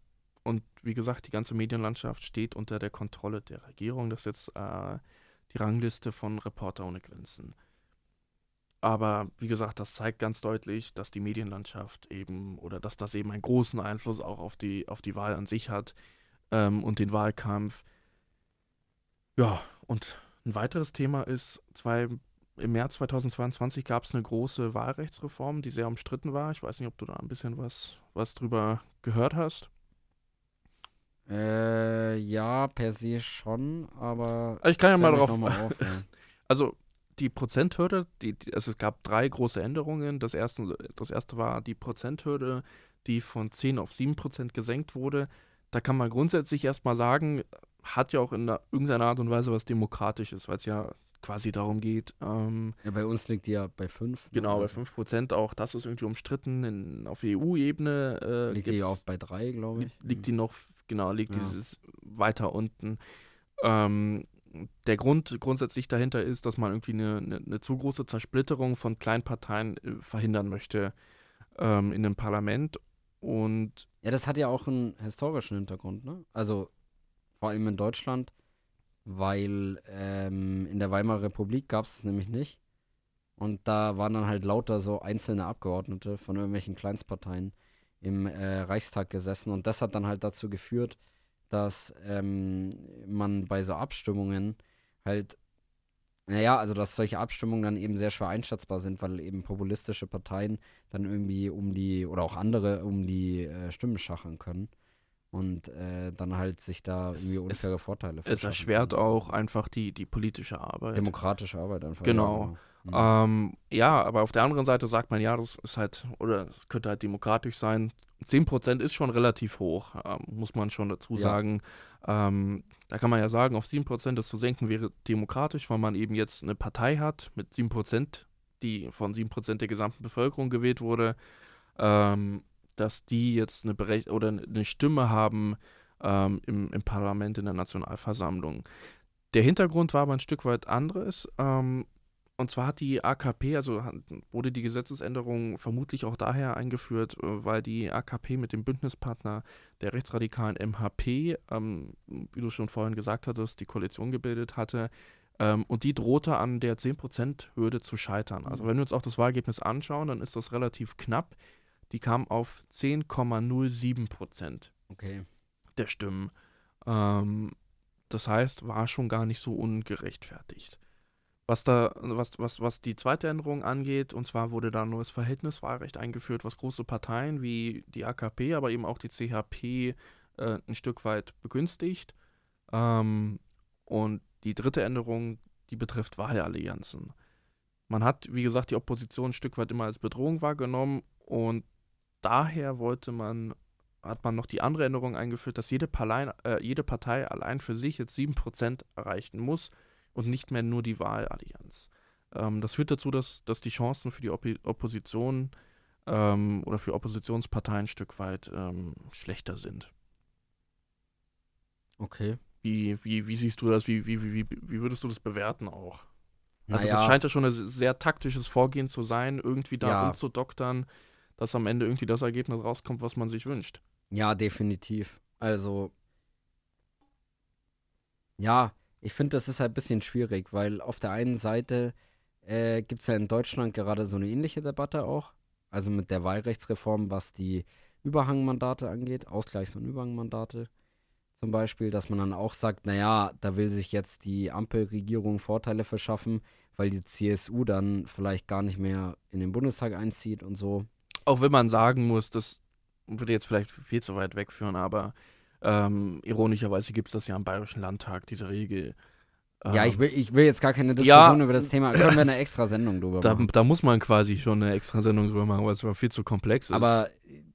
und wie gesagt, die ganze Medienlandschaft steht unter der Kontrolle der Regierung. Das ist jetzt äh, die Rangliste von Reporter ohne Grenzen. Aber wie gesagt, das zeigt ganz deutlich, dass die Medienlandschaft eben oder dass das eben einen großen Einfluss auch auf die, auf die Wahl an sich hat ähm, und den Wahlkampf. Ja, und ein weiteres Thema ist, zwei, im März 2022 gab es eine große Wahlrechtsreform, die sehr umstritten war. Ich weiß nicht, ob du da ein bisschen was, was drüber gehört hast. Äh, ja, per se schon, aber. Also ich kann ja mal noch mal (laughs) auf, ja. Also die Prozenthürde, die, die, also es gab drei große Änderungen. Das erste, das erste war die Prozenthürde, die von 10 auf 7 Prozent gesenkt wurde. Da kann man grundsätzlich erstmal sagen, hat ja auch in einer, irgendeiner Art und Weise was Demokratisches, weil es ja quasi darum geht, ähm, ja, bei uns liegt die ja bei 5. genau, bei 5 Prozent auch, das ist irgendwie umstritten. In, auf EU-Ebene äh, Liegt die ja auch bei 3, glaube ich. liegt die noch, genau, liegt Ja. dieses weiter unten. Ähm, der Grund grundsätzlich dahinter ist, dass man irgendwie eine, eine, eine zu große Zersplitterung von Kleinparteien äh, verhindern möchte ähm, in dem Parlament. Und Ja, das hat ja auch einen historischen Hintergrund, ne? Also vor allem in Deutschland, weil ähm, in der Weimarer Republik gab es es nämlich nicht. Und da waren dann halt lauter so einzelne Abgeordnete von irgendwelchen Kleinstparteien im äh, Reichstag gesessen. Und das hat dann halt dazu geführt, dass ähm, man bei so Abstimmungen halt Naja, also dass solche Abstimmungen dann eben sehr schwer einschätzbar sind, weil eben populistische Parteien dann irgendwie um die, oder auch andere um die äh, Stimmen schachern können und äh, dann halt sich da Es- irgendwie es- unfaire Vorteile Es verschaffen erschwert können. auch einfach die, die politische Arbeit. Demokratische Arbeit einfach. Genau. Ja, Ähm, ja, aber auf der anderen Seite sagt man, ja, das ist halt, oder es könnte halt demokratisch sein. 10% ist schon relativ hoch, ähm, muss man schon dazu Ja. sagen. Ähm, da kann man ja sagen, auf 7% das zu senken wäre demokratisch, weil man eben jetzt eine Partei hat mit 7%, die von 7% der gesamten Bevölkerung gewählt wurde, ähm, dass die jetzt eine, Berech oder eine Stimme haben ähm, im, im Parlament, in der Nationalversammlung. Der Hintergrund war aber ein Stück weit anderes. Ähm, und zwar hat die AKP, also wurde die Gesetzesänderung vermutlich auch daher eingeführt, äh, weil die AKP mit dem Bündnispartner der rechtsradikalen MHP, ähm, wie du schon vorhin gesagt hattest, die Koalition gebildet hatte. Ähm, und die drohte an der 10%-Hürde zu scheitern. Also wenn wir uns auch das Wahlergebnis anschauen, dann ist das relativ knapp. Die kam auf 10,07 Okay. der Stimmen. Ähm, das heißt, war schon gar nicht so ungerechtfertigt. Was da, was, was, was die zweite Änderung angeht, und zwar wurde da ein neues Verhältniswahlrecht eingeführt, was große Parteien wie die AKP, aber eben auch die CHP äh, ein Stück weit begünstigt. Ähm, und die dritte Änderung, die betrifft Wahlallianzen. Man hat, wie gesagt, die Opposition ein Stück weit immer als Bedrohung wahrgenommen und daher wollte man hat man noch die andere Änderung eingeführt, dass jede, Parlein, äh, jede Partei allein für sich jetzt 7% erreichen muss und nicht mehr nur die Wahlallianz. Ähm, das führt dazu, dass, dass die Chancen für die Oppi Opposition ähm, oder für Oppositionsparteien ein Stück weit ähm, schlechter sind. Okay. Wie, wie, wie siehst du das? Wie, wie, wie, wie, wie würdest du das bewerten auch? Also Naja, das scheint ja schon ein sehr taktisches Vorgehen zu sein, irgendwie da Ja. umzudoktern, dass am Ende irgendwie das Ergebnis rauskommt, was man sich wünscht. Ja, definitiv. Also, ja, ich finde, das ist halt ein bisschen schwierig, weil auf der einen Seite äh, gibt es ja in Deutschland gerade so eine ähnliche Debatte auch. Also mit der Wahlrechtsreform, was die Überhangmandate angeht, Ausgleichs- und Überhangmandate zum Beispiel, dass man dann auch sagt, naja, da will sich jetzt die Ampelregierung Vorteile verschaffen, weil die CSU dann vielleicht gar nicht mehr in den Bundestag einzieht und so. Auch wenn man sagen muss, das würde jetzt vielleicht viel zu weit wegführen, aber ähm, ironischerweise gibt es das ja im Bayerischen Landtag, diese Regel. Ja, Ähm, ich will, ich will jetzt gar keine Ja. Diskussion über das Thema. Können wir eine extra Sendung drüber da, machen. da muss man quasi schon eine extra Sendung drüber machen, weil es viel zu komplex ist. Aber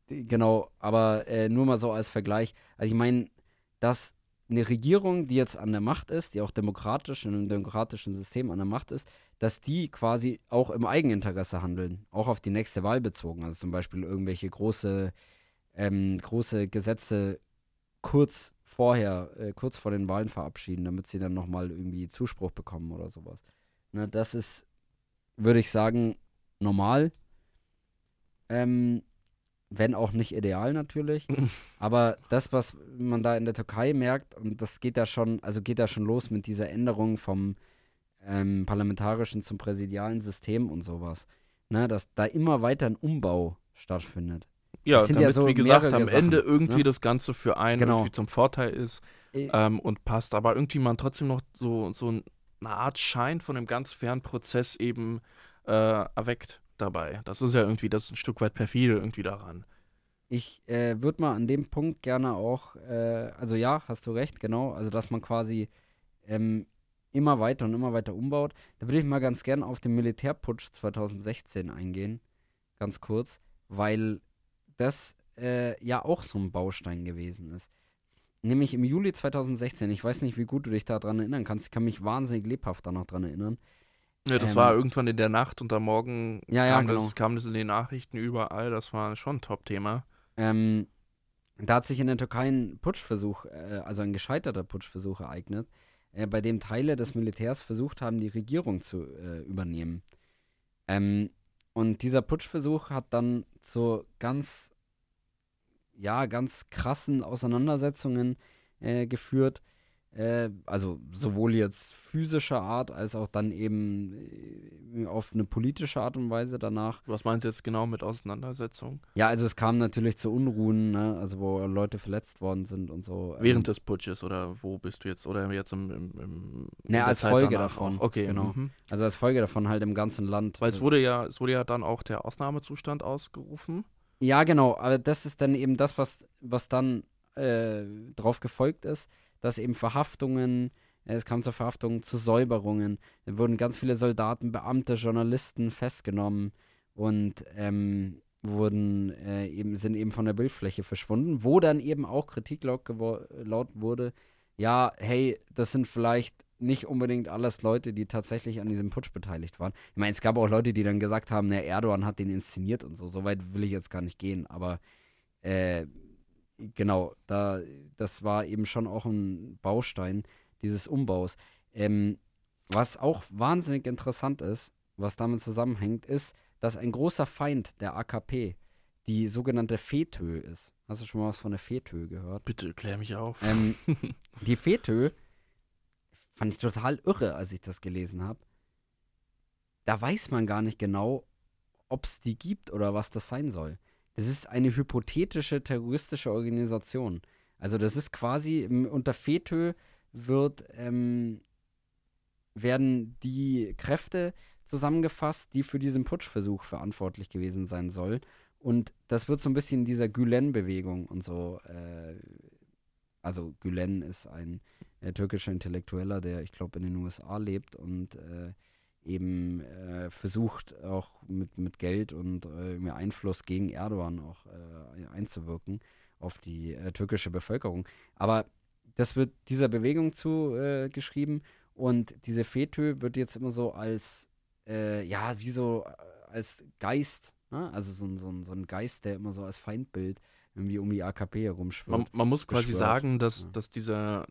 äh, genau, aber äh, nur mal so als Vergleich. Also ich meine, dass eine Regierung, die jetzt an der Macht ist, die auch demokratisch in einem demokratischen System an der Macht ist, dass die quasi auch im Eigeninteresse handeln, auch auf die nächste Wahl bezogen. Also zum Beispiel irgendwelche große, ähm, große Gesetze kurz vorher, äh, kurz vor den Wahlen verabschieden, damit sie dann nochmal irgendwie Zuspruch bekommen oder sowas. Ne, das ist, würde ich sagen, normal. Ähm, wenn auch nicht ideal natürlich. (laughs) Aber das, was man da in der Türkei merkt, und das geht da schon, also geht da schon los mit dieser Änderung vom ähm, parlamentarischen zum präsidialen System und sowas. Ne, dass da immer weiter ein Umbau stattfindet. Ja, das sind ja damit, so wie gesagt, am Ende Sachen, irgendwie ne? das Ganze für einen Genau. irgendwie zum Vorteil ist Äh, ähm, und passt, aber irgendwie man trotzdem noch so, so eine Art Schein von einem ganz fairen Prozess eben äh, erweckt dabei. Das ist ja irgendwie, das ist ein Stück weit perfide irgendwie daran. Ich äh, würde mal an dem Punkt gerne auch, äh, also ja, hast du recht, genau, also dass man quasi ähm, immer weiter und immer weiter umbaut. Da würde ich mal ganz gern auf den Militärputsch 2016 eingehen, ganz kurz, weil das äh, ja auch so ein Baustein gewesen ist. Nämlich im Juli 2016, ich weiß nicht, wie gut du dich daran erinnern kannst, ich kann mich wahnsinnig lebhaft da noch dran erinnern. Ja, das Ähm, war irgendwann in der Nacht und am Morgen Ja, ja, kam, genau. das, kam das in den Nachrichten überall. Das war schon ein Top-Thema. Ähm, da hat sich in der Türkei ein Putschversuch, äh, also ein gescheiterter Putschversuch ereignet, äh, bei dem Teile des Militärs versucht haben, die Regierung zu äh, übernehmen. Ähm, und dieser Putschversuch hat dann zu ganz, ja, ganz krassen Auseinandersetzungen äh, geführt. Äh, also sowohl jetzt physischer Art als auch dann eben äh, auf eine politische Art und Weise danach. Was meint ihr jetzt genau mit Auseinandersetzung? Ja, also es kam natürlich zu Unruhen, ne? also wo Leute verletzt worden sind und so. Ähm, Während des Putsches oder wo bist du jetzt? Oder jetzt im. im, im ne, als Zeit Folge davon. Auch. Okay, genau. Mhm. Also als Folge davon halt im ganzen Land. Weil es wurde ja, es wurde ja dann auch der Ausnahmezustand ausgerufen. Ja, genau, aber das ist dann eben das, was, was dann äh, drauf gefolgt ist dass eben Verhaftungen, äh, es kam zur Verhaftung, zu Säuberungen. Da wurden ganz viele Soldaten, Beamte, Journalisten festgenommen und ähm, wurden äh, eben, sind eben von der Bildfläche verschwunden, wo dann eben auch Kritik laut, laut wurde, ja, hey, das sind vielleicht nicht unbedingt alles Leute, die tatsächlich an diesem Putsch beteiligt waren. Ich meine, es gab auch Leute, die dann gesagt haben, der Erdogan hat den inszeniert und so. So weit will ich jetzt gar nicht gehen, aber äh, genau, da, das war eben schon auch ein Baustein dieses Umbaus. Ähm, was auch wahnsinnig interessant ist, was damit zusammenhängt, ist, dass ein großer Feind der AKP die sogenannte FETÖ ist. Hast du schon mal was von der FETÖ gehört? Bitte klär mich auf. Ähm, (laughs) die FETÖ fand ich total irre, als ich das gelesen habe. Da weiß man gar nicht genau, ob es die gibt oder was das sein soll. Das ist eine hypothetische terroristische Organisation. Also das ist quasi unter FETÖ wird ähm, werden die Kräfte zusammengefasst, die für diesen Putschversuch verantwortlich gewesen sein sollen. Und das wird so ein bisschen dieser Gülen-Bewegung und so. Äh, also Gülen ist ein äh, türkischer Intellektueller, der, ich glaube, in den USA lebt und äh, eben äh, versucht, auch mit, mit Geld und äh, Einfluss gegen Erdogan auch äh, einzuwirken auf die äh, türkische Bevölkerung. Aber das wird dieser Bewegung zugeschrieben und diese FETÖ wird jetzt immer so als, äh, ja, wie so äh, als Geist, ne? also so, so, so ein Geist, der immer so als Feindbild irgendwie um die AKP herumschwirrt. Man, man muss quasi sagen, dass, ja. dass dieser,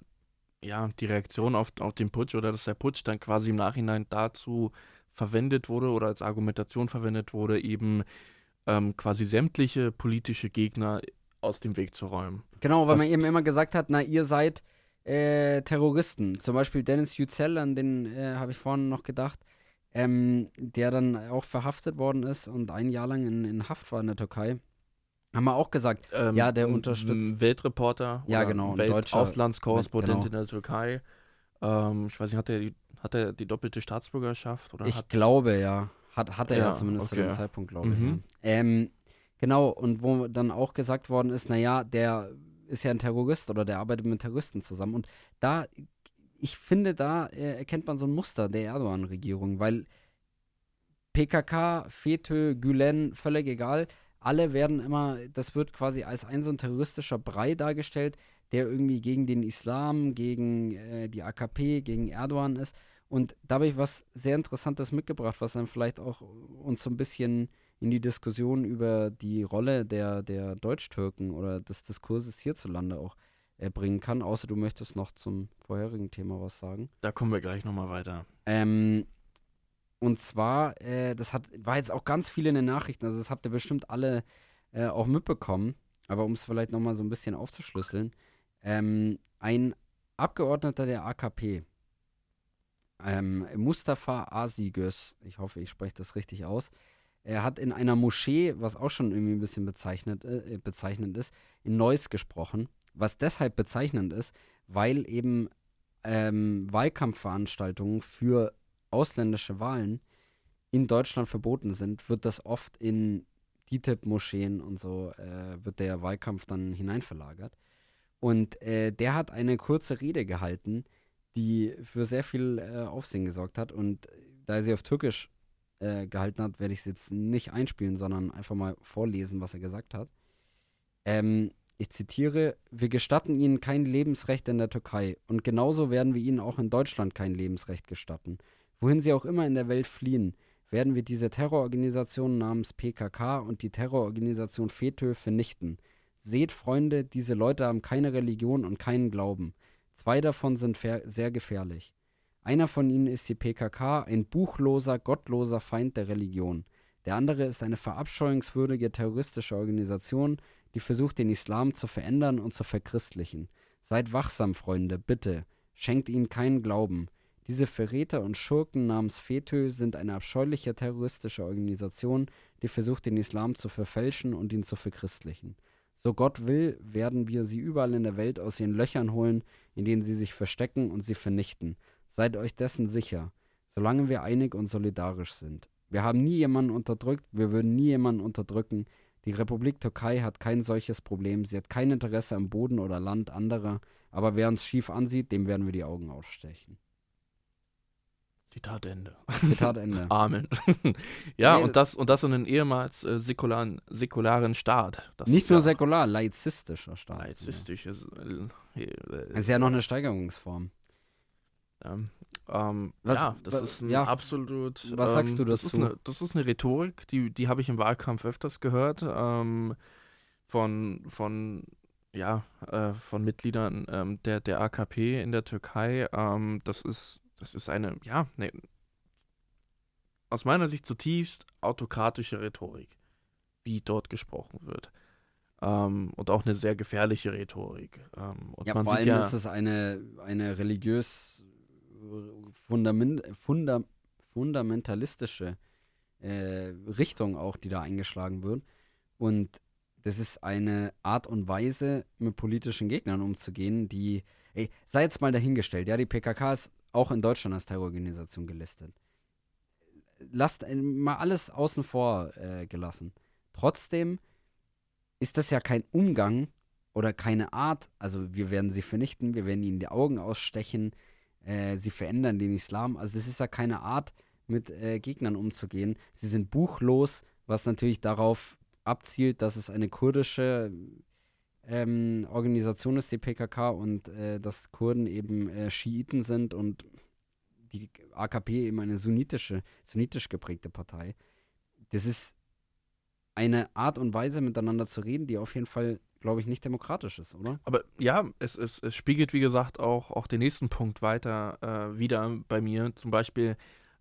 ja, die Reaktion auf, auf den Putsch oder dass der Putsch dann quasi im Nachhinein dazu verwendet wurde oder als Argumentation verwendet wurde, eben ähm, quasi sämtliche politische Gegner aus dem Weg zu räumen. Genau, weil Was, man eben immer gesagt hat, na, ihr seid äh, Terroristen. Zum Beispiel Dennis Yücel, an den äh, habe ich vorhin noch gedacht, ähm, der dann auch verhaftet worden ist und ein Jahr lang in, in Haft war in der Türkei. Haben wir auch gesagt, ähm, ja, der unterstützt. Weltreporter, ja, genau, Welt-Auslandskorrespondent genau. in der Türkei. Ähm, ich weiß nicht, hat er die, hat er die doppelte Staatsbürgerschaft? Oder ich hat, glaube, ja. Hat, hat er ja, ja zumindest okay. zu dem Zeitpunkt, glaube mhm. ich. Ja. Ähm, genau, und wo dann auch gesagt worden ist, naja, der ist ja ein Terrorist oder der arbeitet mit Terroristen zusammen. Und da, ich finde, da erkennt man so ein Muster der Erdogan-Regierung, weil PKK, FETÖ, Gülen, völlig egal, alle werden immer, das wird quasi als ein so ein terroristischer Brei dargestellt, der irgendwie gegen den Islam, gegen äh, die AKP, gegen Erdogan ist. Und da habe ich was sehr Interessantes mitgebracht, was dann vielleicht auch uns so ein bisschen in die Diskussion über die Rolle der, der Deutsch-Türken oder des Diskurses hierzulande auch äh, bringen kann. Außer du möchtest noch zum vorherigen Thema was sagen. Da kommen wir gleich nochmal weiter. Ähm, und zwar, äh, das hat, war jetzt auch ganz viel in den Nachrichten, also das habt ihr bestimmt alle äh, auch mitbekommen, aber um es vielleicht nochmal so ein bisschen aufzuschlüsseln, ähm, ein Abgeordneter der AKP, ähm, Mustafa Asigöz, ich hoffe, ich spreche das richtig aus, er hat in einer Moschee, was auch schon irgendwie ein bisschen bezeichnet, äh, bezeichnend ist, in Neuss gesprochen, was deshalb bezeichnend ist, weil eben ähm, Wahlkampfveranstaltungen für ausländische Wahlen in Deutschland verboten sind, wird das oft in DITIB-Moscheen und so, äh, wird der Wahlkampf dann hineinverlagert. Und äh, der hat eine kurze Rede gehalten, die für sehr viel äh, Aufsehen gesorgt hat. Und da er sie auf Türkisch äh, gehalten hat, werde ich es jetzt nicht einspielen, sondern einfach mal vorlesen, was er gesagt hat. Ähm, ich zitiere, wir gestatten ihnen kein Lebensrecht in der Türkei und genauso werden wir ihnen auch in Deutschland kein Lebensrecht gestatten. Wohin sie auch immer in der Welt fliehen, werden wir diese Terrororganisation namens PKK und die Terrororganisation FETÖ vernichten. Seht, Freunde, diese Leute haben keine Religion und keinen Glauben. Zwei davon sind sehr gefährlich. Einer von ihnen ist die PKK, ein buchloser, gottloser Feind der Religion. Der andere ist eine verabscheuungswürdige terroristische Organisation, die versucht, den Islam zu verändern und zu verchristlichen. Seid wachsam, Freunde, bitte. Schenkt ihnen keinen Glauben. Diese Verräter und Schurken namens FETÖ sind eine abscheuliche terroristische Organisation, die versucht, den Islam zu verfälschen und ihn zu verchristlichen. So Gott will, werden wir sie überall in der Welt aus ihren Löchern holen, in denen sie sich verstecken und sie vernichten. Seid euch dessen sicher, solange wir einig und solidarisch sind. Wir haben nie jemanden unterdrückt, wir würden nie jemanden unterdrücken. Die Republik Türkei hat kein solches Problem, sie hat kein Interesse am Boden oder Land anderer, aber wer uns schief ansieht, dem werden wir die Augen ausstechen. Zitat Ende. Zitat Ende. (laughs) Amen. (laughs) ja, Nee, und das, und das in einem ehemals äh, säkularen, säkularen Staat. Das Nicht nur ja säkular, laizistischer Staat. Laizistisch. Ist, äh, äh, Das ist ja noch eine Steigerungsform. Ähm, ähm, Was- ja, das wa- ist ein ja. absolut. Was ähm, sagst du das ist, dazu? eine, das ist eine Rhetorik, die, die habe ich im Wahlkampf öfters gehört. Ähm, von, von, ja, äh, von Mitgliedern ähm, der, der AKP in der Türkei. Ähm, das ist, das ist eine, ja, ne, aus meiner Sicht zutiefst autokratische Rhetorik, wie dort gesprochen wird. Ähm, und auch eine sehr gefährliche Rhetorik. Ähm, Ja, man vor allem ja, ist es eine, eine religiös äh, fundamen, funda, fundamentalistische äh, Richtung auch, die da eingeschlagen wird. Und das ist eine Art und Weise, mit politischen Gegnern umzugehen, die, ey, sei jetzt mal dahingestellt, ja, die PKK ist auch in Deutschland als Terrororganisation gelistet. Lasst mal alles außen vor äh, gelassen. Trotzdem ist das ja kein Umgang oder keine Art, also wir werden sie vernichten, wir werden ihnen die Augen ausstechen, äh, sie verändern den Islam. Also das ist ja keine Art, mit äh, Gegnern umzugehen. Sie sind buchlos, was natürlich darauf abzielt, dass es eine kurdische ähm, Organisation ist, die PKK, und äh, dass Kurden eben äh, Schiiten sind und die AKP eben eine sunnitische, sunnitisch geprägte Partei. Das ist eine Art und Weise, miteinander zu reden, die auf jeden Fall, glaube ich, nicht demokratisch ist, oder? Aber ja, es, es, es spiegelt, wie gesagt, auch, auch den nächsten Punkt weiter äh, wieder bei mir. Zum Beispiel,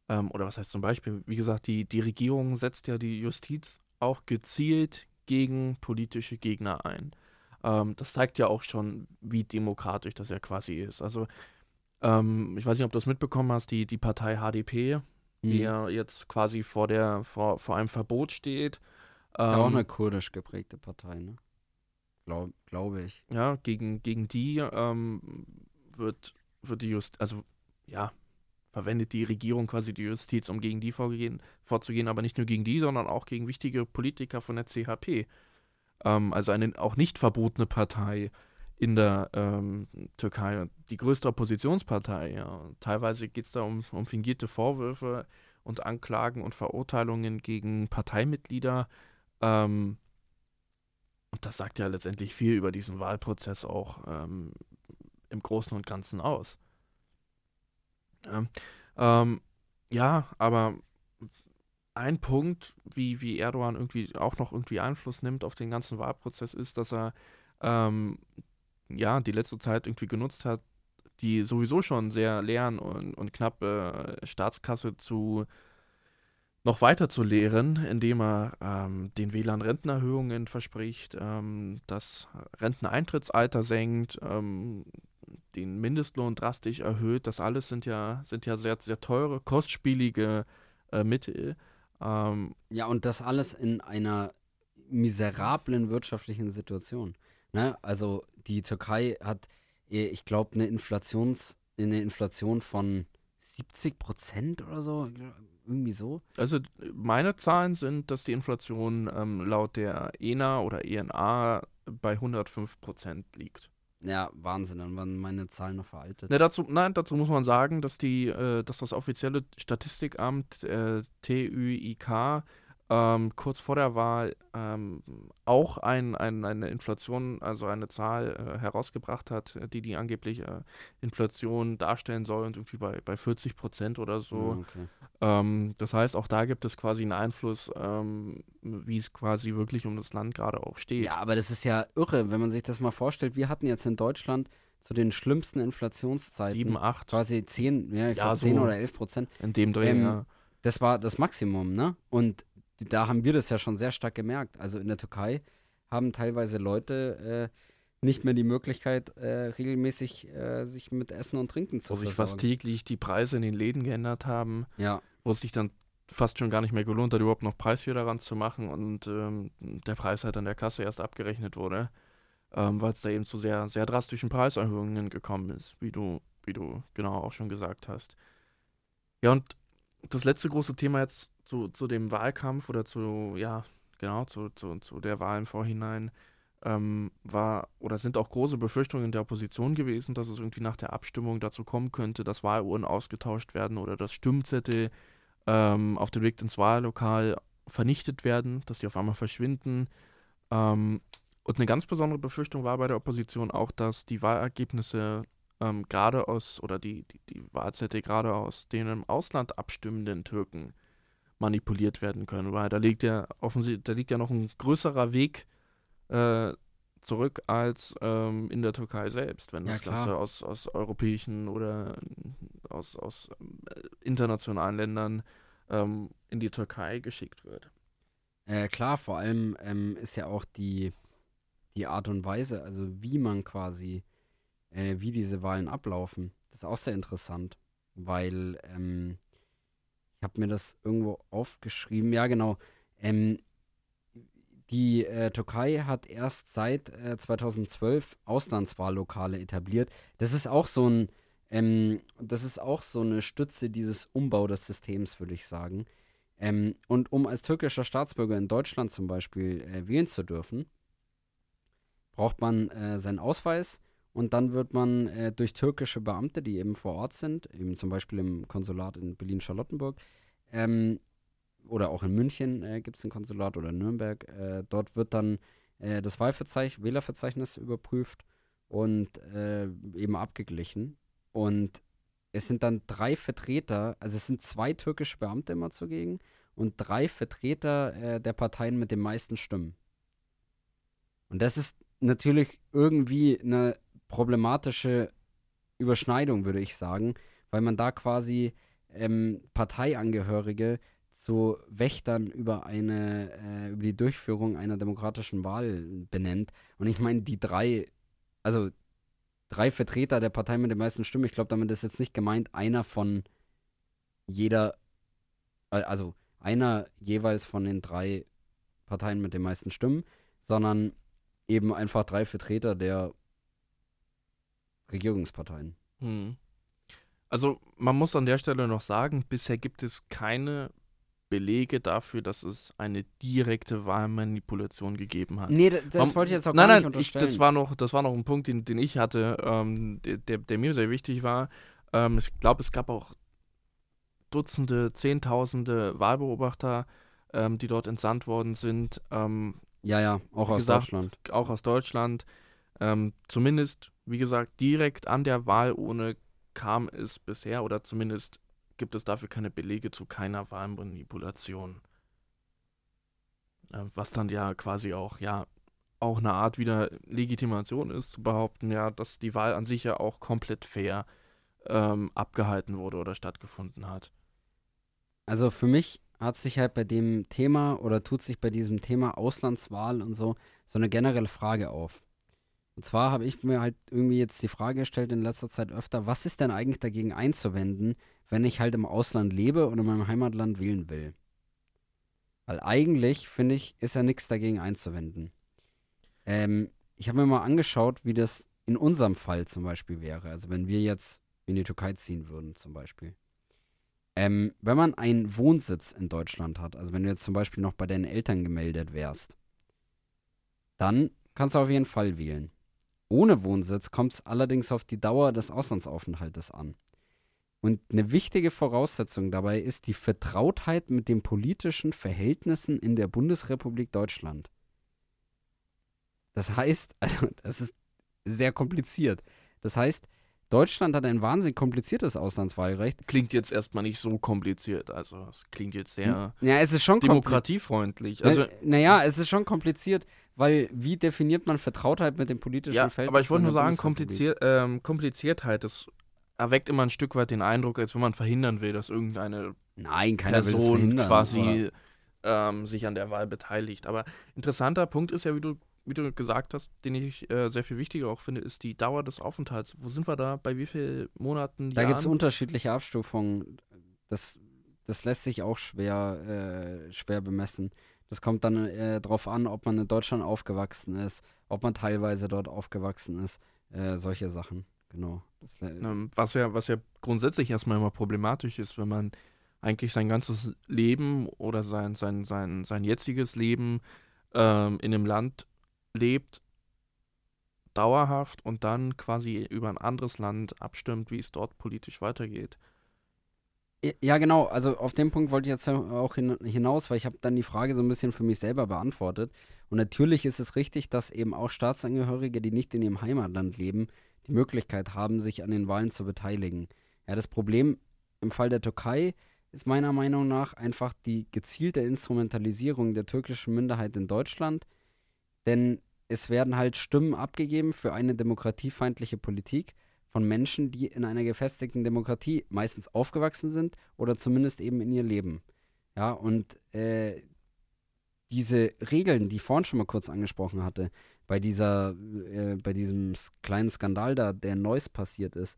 ähm, oder was heißt zum Beispiel, wie gesagt, die, die Regierung setzt ja die Justiz auch gezielt gegen politische Gegner ein. Ähm, das zeigt ja auch schon, wie demokratisch das ja quasi ist. Also, ähm, ich weiß nicht, ob du das mitbekommen hast, die, die Partei HDP, die Mhm. ja jetzt quasi vor, der, vor, vor einem Verbot steht. Ist ja auch ähm, eine kurdisch geprägte Partei, ne? Glaub, glaube ich. ja, gegen, gegen die ähm, wird, wird die Just, also ja, verwendet die Regierung quasi die Justiz, um gegen die vorgehen, vorzugehen, aber nicht nur gegen die, sondern auch gegen wichtige Politiker von der CHP. Ähm, also eine auch nicht verbotene Partei in der ähm, Türkei, die größte Oppositionspartei. Ja. Teilweise geht es da um, um fingierte Vorwürfe und Anklagen und Verurteilungen gegen Parteimitglieder. Ähm, und das sagt ja letztendlich viel über diesen Wahlprozess auch ähm, im Großen und Ganzen aus. Ähm, ähm, ja, aber ein Punkt, wie, wie Erdogan irgendwie auch noch irgendwie Einfluss nimmt auf den ganzen Wahlprozess, ist, dass er ähm, ja die letzte Zeit irgendwie genutzt hat, die sowieso schon sehr leeren und, und knappe Staatskasse zu noch weiter zu leeren, indem er ähm, den Wählern Rentenerhöhungen verspricht, ähm, das Renteneintrittsalter senkt, ähm, den Mindestlohn drastisch erhöht. Das alles sind ja, sind ja sehr, sehr teure, kostspielige äh, Mittel. Ähm, Ja, und das alles in einer miserablen wirtschaftlichen Situation. Ne? Also die Türkei hat, eh, ich glaube, eine Inflations, eine Inflation von 70 Prozent oder so, irgendwie so. Also meine Zahlen sind, dass die Inflation ähm, laut der ENA oder ENA bei 105 Prozent liegt. Ja, Wahnsinn, dann waren meine Zahlen noch veraltet. Ne, dazu, nein, dazu muss man sagen, dass die, äh, dass das offizielle Statistikamt äh, TÜIK ähm, kurz vor der Wahl ähm, auch ein, ein, eine Inflation, also eine Zahl äh, herausgebracht hat, die die angeblich äh, Inflation darstellen soll und irgendwie bei, bei 40 Prozent oder so. Ja, okay. Ähm, das heißt, auch da gibt es quasi einen Einfluss, ähm, wie es quasi wirklich um das Land gerade auch steht. Ja, aber das ist ja irre, wenn man sich das mal vorstellt. Wir hatten jetzt in Deutschland zu den schlimmsten Inflationszeiten 7, 8, quasi 10, ja, ich Ja, glaube so. 10 oder 11 Prozent. in dem Dreh, Ähm, ja. Das war das Maximum, ne? Und da haben wir das ja schon sehr stark gemerkt. Also in der Türkei haben teilweise Leute nicht mehr die Möglichkeit, äh, regelmäßig äh, sich mit Essen und Trinken zu Wo sich fast täglich die Preise in den Läden geändert haben, Ja, wo es sich dann fast schon gar nicht mehr gelohnt hat, überhaupt noch Preisschilder daran zu machen und ähm, der Preis halt an der Kasse erst abgerechnet wurde, ähm, weil es da eben zu sehr, sehr drastischen Preiserhöhungen gekommen ist, wie du, wie du genau auch schon gesagt hast. Ja, und das letzte große Thema jetzt zu, zu dem Wahlkampf oder zu, ja, genau, zu, zu, zu der Wahl im Vorhinein ähm, war oder sind auch große Befürchtungen der Opposition gewesen, dass es irgendwie nach der Abstimmung dazu kommen könnte, dass Wahluhren ausgetauscht werden oder dass Stimmzettel ähm, auf dem Weg ins Wahllokal vernichtet werden, dass die auf einmal verschwinden. Ähm, und eine ganz besondere Befürchtung war bei der Opposition auch, dass die Wahlergebnisse ähm, gerade aus, oder die, die, die Wahlzettel gerade aus den im Ausland abstimmenden Türken manipuliert werden können, weil da liegt ja offensichtlich, da liegt ja noch ein größerer Weg äh, zurück als ähm, in der Türkei selbst, wenn Ja, das. Ganze aus, aus europäischen oder aus, aus äh, internationalen Ländern ähm, in die Türkei geschickt wird. Äh, klar, vor allem ähm, ist ja auch die, die Art und Weise, also wie man quasi, äh, wie diese Wahlen ablaufen, das ist auch sehr interessant, weil ähm, ich habe mir das irgendwo aufgeschrieben, ja genau, ähm, die äh, Türkei hat erst seit äh, 2012 Auslandswahllokale etabliert. Das ist auch so ein, ähm, das ist auch so eine Stütze dieses Umbau des Systems, würde ich sagen. Ähm, und um als türkischer Staatsbürger in Deutschland zum Beispiel äh, wählen zu dürfen, braucht man äh, seinen Ausweis und dann wird man äh, durch türkische Beamte, die eben vor Ort sind, eben zum Beispiel im Konsulat in Berlin-Charlottenburg, ähm, oder auch in München äh, gibt es ein Konsulat oder in Nürnberg, äh, dort wird dann äh, das Wahlverzeichnis, Wählerverzeichnis überprüft und äh, eben abgeglichen. Und es sind dann drei Vertreter, also es sind zwei türkische Beamte immer zugegen und drei Vertreter äh, der Parteien mit den meisten Stimmen. Und das ist natürlich irgendwie eine problematische Überschneidung, würde ich sagen, weil man da quasi ähm, Parteiangehörige zu Wächtern über eine, äh, über die Durchführung einer demokratischen Wahl benennt. Und ich meine, die drei, also drei Vertreter der Partei mit den meisten Stimmen, ich glaube, damit ist jetzt nicht gemeint, einer von jeder, äh, also einer jeweils von den drei Parteien mit den meisten Stimmen, sondern eben einfach drei Vertreter der Regierungsparteien. Hm. Also man muss an der Stelle noch sagen, bisher gibt es keine Belege dafür, dass es eine direkte Wahlmanipulation gegeben hat. Nee, das Man- wollte ich jetzt auch nein, gar nicht nein, ich, unterstellen. das war noch, das war noch ein Punkt, den, den ich hatte, ähm, der, der, der mir sehr wichtig war. Ähm, ich glaube, es gab auch Dutzende, Zehntausende Wahlbeobachter, ähm, die dort entsandt worden sind, ähm, ja, ja, auch aus gesagt, Deutschland. auch aus Deutschland. Ähm, zumindest, wie gesagt, direkt an der Wahlurne kam es bisher oder zumindest gibt es dafür keine Belege zu keiner Wahlmanipulation. Ähm, was dann ja quasi auch, ja, auch eine Art wieder Legitimation ist, zu behaupten, ja, dass die Wahl an sich ja auch komplett fair ähm, abgehalten wurde oder stattgefunden hat. Also für mich hat sich halt bei dem Thema oder tut sich bei diesem Thema Auslandswahl und so so eine generelle Frage auf. Und zwar habe ich mir halt irgendwie jetzt die Frage gestellt in letzter Zeit öfter, was ist denn eigentlich dagegen einzuwenden, wenn ich halt im Ausland lebe und in meinem Heimatland wählen will? Weil eigentlich, finde ich, ist ja nichts dagegen einzuwenden. Ähm, ich habe mir mal angeschaut, wie das in unserem Fall zum Beispiel wäre. Also wenn wir jetzt in die Türkei ziehen würden zum Beispiel. Ähm, wenn man einen Wohnsitz in Deutschland hat, also wenn du jetzt zum Beispiel noch bei deinen Eltern gemeldet wärst, dann kannst du auf jeden Fall wählen. Ohne Wohnsitz kommt es allerdings auf die Dauer des Auslandsaufenthaltes an. Und eine wichtige Voraussetzung dabei ist die Vertrautheit mit den politischen Verhältnissen in der Bundesrepublik Deutschland. Das heißt, (laughs) also das ist sehr kompliziert. Das heißt, Deutschland hat ein wahnsinnig kompliziertes Auslandswahlrecht. Klingt jetzt erstmal nicht so kompliziert, also es klingt jetzt sehr Ja, es ist schon demokratiefreundlich. Also naja, es ist schon kompliziert, weil wie definiert man Vertrautheit mit dem politischen Ja, Verhältnis? aber ich wollte nur sagen, kompliziert, ähm, Kompliziertheit, das erweckt immer ein Stück weit den Eindruck, als wenn man verhindern will, dass irgendeine Nein, Person quasi ähm, sich an der Wahl beteiligt. Aber interessanter Punkt ist ja, wie du wie du gesagt hast, den ich äh, sehr viel wichtiger auch finde, ist die Dauer des Aufenthalts. Wo sind wir da? Bei wie vielen Monaten? Da gibt es unterschiedliche Abstufungen. Das, das lässt sich auch schwer, äh, schwer bemessen. Das kommt dann äh, darauf an, ob man in Deutschland aufgewachsen ist, ob man teilweise dort aufgewachsen ist, äh, solche Sachen. Genau. Das, äh, was, ja, was ja grundsätzlich erstmal immer problematisch ist, wenn man eigentlich sein ganzes Leben oder sein, sein, sein, sein jetziges Leben ähm, in einem Land lebt, dauerhaft und dann quasi über ein anderes Land abstimmt, wie es dort politisch weitergeht. Ja, genau. Also auf den Punkt wollte ich jetzt auch hinaus, weil ich habe dann die Frage so ein bisschen für mich selber beantwortet. Und natürlich ist es richtig, dass eben auch Staatsangehörige, die nicht in ihrem Heimatland leben, die Möglichkeit haben, sich an den Wahlen zu beteiligen. Ja, das Problem im Fall der Türkei ist meiner Meinung nach einfach die gezielte Instrumentalisierung der türkischen Minderheit in Deutschland. Denn es werden halt Stimmen abgegeben für eine demokratiefeindliche Politik von Menschen, die in einer gefestigten Demokratie meistens aufgewachsen sind oder zumindest eben in ihr Leben. Ja, und äh, diese Regeln, die ich vorhin schon mal kurz angesprochen hatte, bei dieser, äh, bei diesem kleinen Skandal da, der Neuss passiert ist,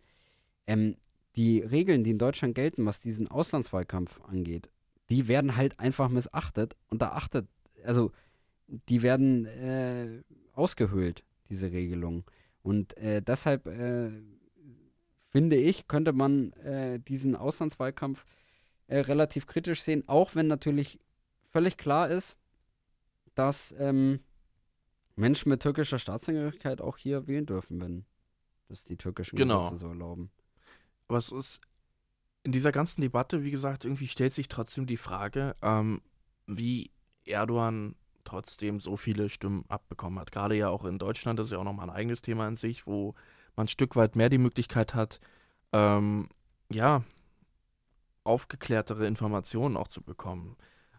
ähm, die Regeln, die in Deutschland gelten, was diesen Auslandswahlkampf angeht, die werden halt einfach missachtet und da achtet, also die werden äh, ausgehöhlt, diese Regelungen. Und äh, deshalb äh, finde ich, könnte man äh, diesen Auslandswahlkampf äh, relativ kritisch sehen, auch wenn natürlich völlig klar ist, dass ähm, Menschen mit türkischer Staatsangehörigkeit auch hier wählen dürfen, wenn das die türkischen genau. Gesetze so erlauben. Aber es ist in dieser ganzen Debatte, wie gesagt, irgendwie stellt sich trotzdem die Frage, ähm, wie Erdogan trotzdem so viele Stimmen abbekommen hat. Gerade ja auch in Deutschland, das ist ja auch nochmal ein eigenes Thema in sich, wo man ein Stück weit mehr die Möglichkeit hat, ähm, ja, aufgeklärtere Informationen auch zu bekommen.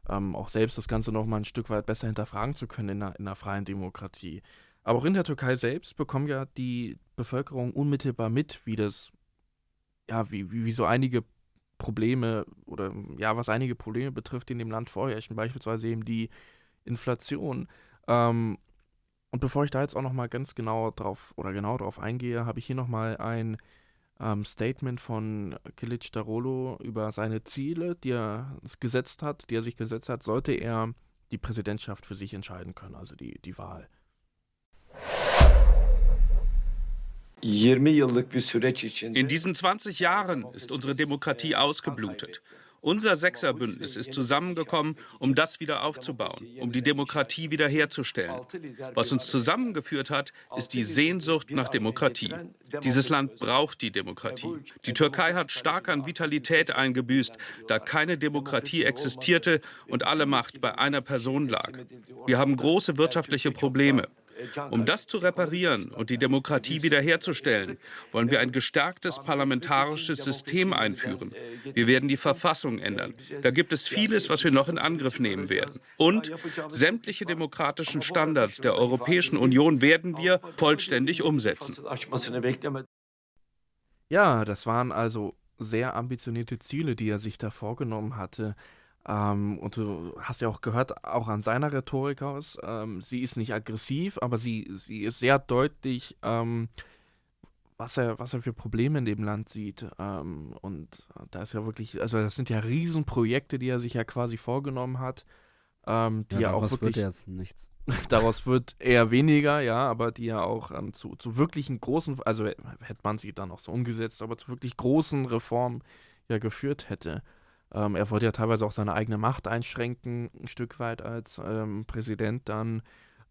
Ähm, auch selbst das Ganze nochmal ein Stück weit besser hinterfragen zu können in einer, in einer freien Demokratie. Aber auch in der Türkei selbst bekommt ja die Bevölkerung unmittelbar mit, wie das, ja, wie, wie, wie so einige Probleme oder ja, was einige Probleme betrifft, die in dem Land vorherrschen, beispielsweise eben die Inflation. Ähm, und bevor ich da jetzt auch nochmal ganz genau drauf oder genau drauf eingehe, habe ich hier nochmal ein ähm, Statement von Kilic Darolo über seine Ziele, die er gesetzt hat, die er sich gesetzt hat, sollte er die Präsidentschaft für sich entscheiden können, also die, die Wahl. In diesen 20 Jahren ist unsere Demokratie ausgeblutet. Unser Sechserbündnis ist zusammengekommen, um das wieder aufzubauen, um die Demokratie wiederherzustellen. Was uns zusammengeführt hat, ist die Sehnsucht nach Demokratie. Dieses Land braucht die Demokratie. Die Türkei hat stark an Vitalität eingebüßt, da keine Demokratie existierte und alle Macht bei einer Person lag. Wir haben große wirtschaftliche Probleme. Um das zu reparieren und die Demokratie wiederherzustellen, wollen wir ein gestärktes parlamentarisches System einführen. Wir werden die Verfassung ändern. Da gibt es vieles, was wir noch in Angriff nehmen werden. Und sämtliche demokratischen Standards der Europäischen Union werden wir vollständig umsetzen. Ja, das waren also sehr ambitionierte Ziele, die er sich da vorgenommen hatte. Ähm, und du hast ja auch gehört, auch an seiner Rhetorik aus, ähm, sie ist nicht aggressiv, aber sie, sie ist sehr deutlich, ähm, was, er, was er für Probleme in dem Land sieht. Ähm, und da ist ja wirklich, also das sind ja Riesenprojekte, die er sich ja quasi vorgenommen hat. Ähm, die ja, ja auch wirklich. Wird jetzt nichts. (laughs) daraus wird eher weniger, ja, aber die ja auch ähm, zu, zu wirklichen großen, also hätte man sie dann auch so umgesetzt, aber zu wirklich großen Reformen ja geführt hätte. Ähm, er wollte ja teilweise auch seine eigene Macht einschränken, ein Stück weit als ähm, Präsident dann.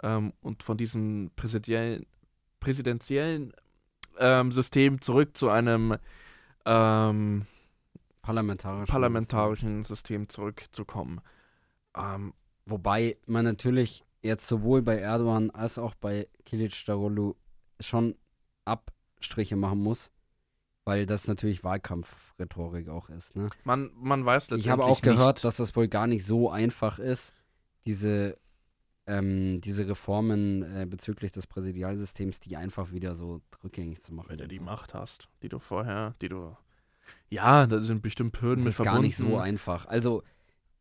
Ähm, und von diesem präsidentiellen, präsidentiellen ähm, System zurück zu einem ähm, parlamentarischen, parlamentarischen System. System zurückzukommen. Ähm, Wobei man natürlich jetzt sowohl bei Erdogan als auch bei Kilic Darulu schon Abstriche machen muss weil das natürlich Wahlkampfrhetorik auch ist. Ne? Man, man weiß letztendlich Ich habe auch gehört, nicht. dass das wohl gar nicht so einfach ist, diese, ähm, diese Reformen äh, bezüglich des Präsidialsystems, die einfach wieder so rückgängig zu machen. Wenn du die Macht hast, die du vorher, die du. Ja, da sind bestimmt Hürden das mit verbunden. Das ist gar nicht so einfach. Also.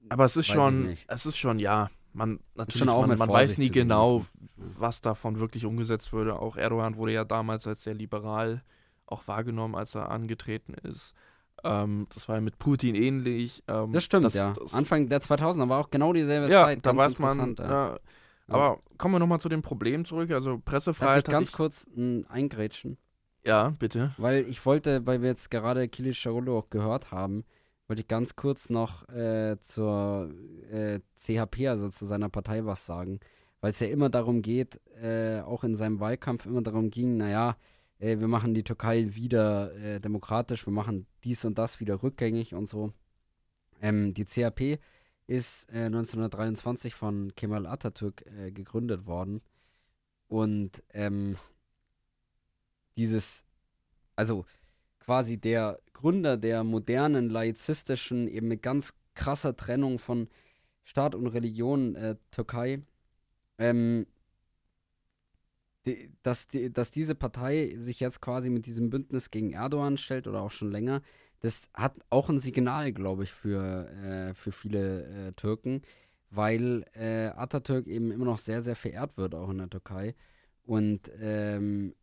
Aber es ist schon, es ist schon, ja, man natürlich, Schon auch man, man weiß nie genau, was davon wirklich umgesetzt würde. Auch Erdogan wurde ja damals als sehr liberal auch wahrgenommen, als er angetreten ist. Ähm, das war ja mit Putin ähnlich. Ähm, Das stimmt, das, ja. Das, Anfang der 2000er war auch genau dieselbe ja, Zeit. da ganz weiß man. interessant, Ja. Aber kommen wir nochmal zu dem Problem zurück. Also Darf ich Pressefreiheit. ganz kurz m, eingrätschen? ja, bitte. Weil ich wollte, weil wir jetzt gerade Kili auch gehört haben, wollte ich ganz kurz noch äh, zur äh, CHP, also zu seiner Partei, was sagen. Weil es ja immer darum geht, äh, auch in seinem Wahlkampf immer darum ging, naja, äh, wir machen die Türkei wieder äh, demokratisch, wir machen dies und das wieder rückgängig und so. Ähm, die CHP ist äh, 1923 von Kemal Atatürk äh, gegründet worden. Und ähm, dieses, also quasi der Gründer der modernen, laizistischen, eben mit ganz krasser Trennung von Staat und Religion äh, Türkei, ähm, die, dass, die, dass diese Partei sich jetzt quasi mit diesem Bündnis gegen Erdogan stellt oder auch schon länger, das hat auch ein Signal, glaube ich, für, äh, für viele äh, Türken, weil äh, Atatürk eben immer noch sehr, sehr verehrt wird, auch in der Türkei. Und ähm,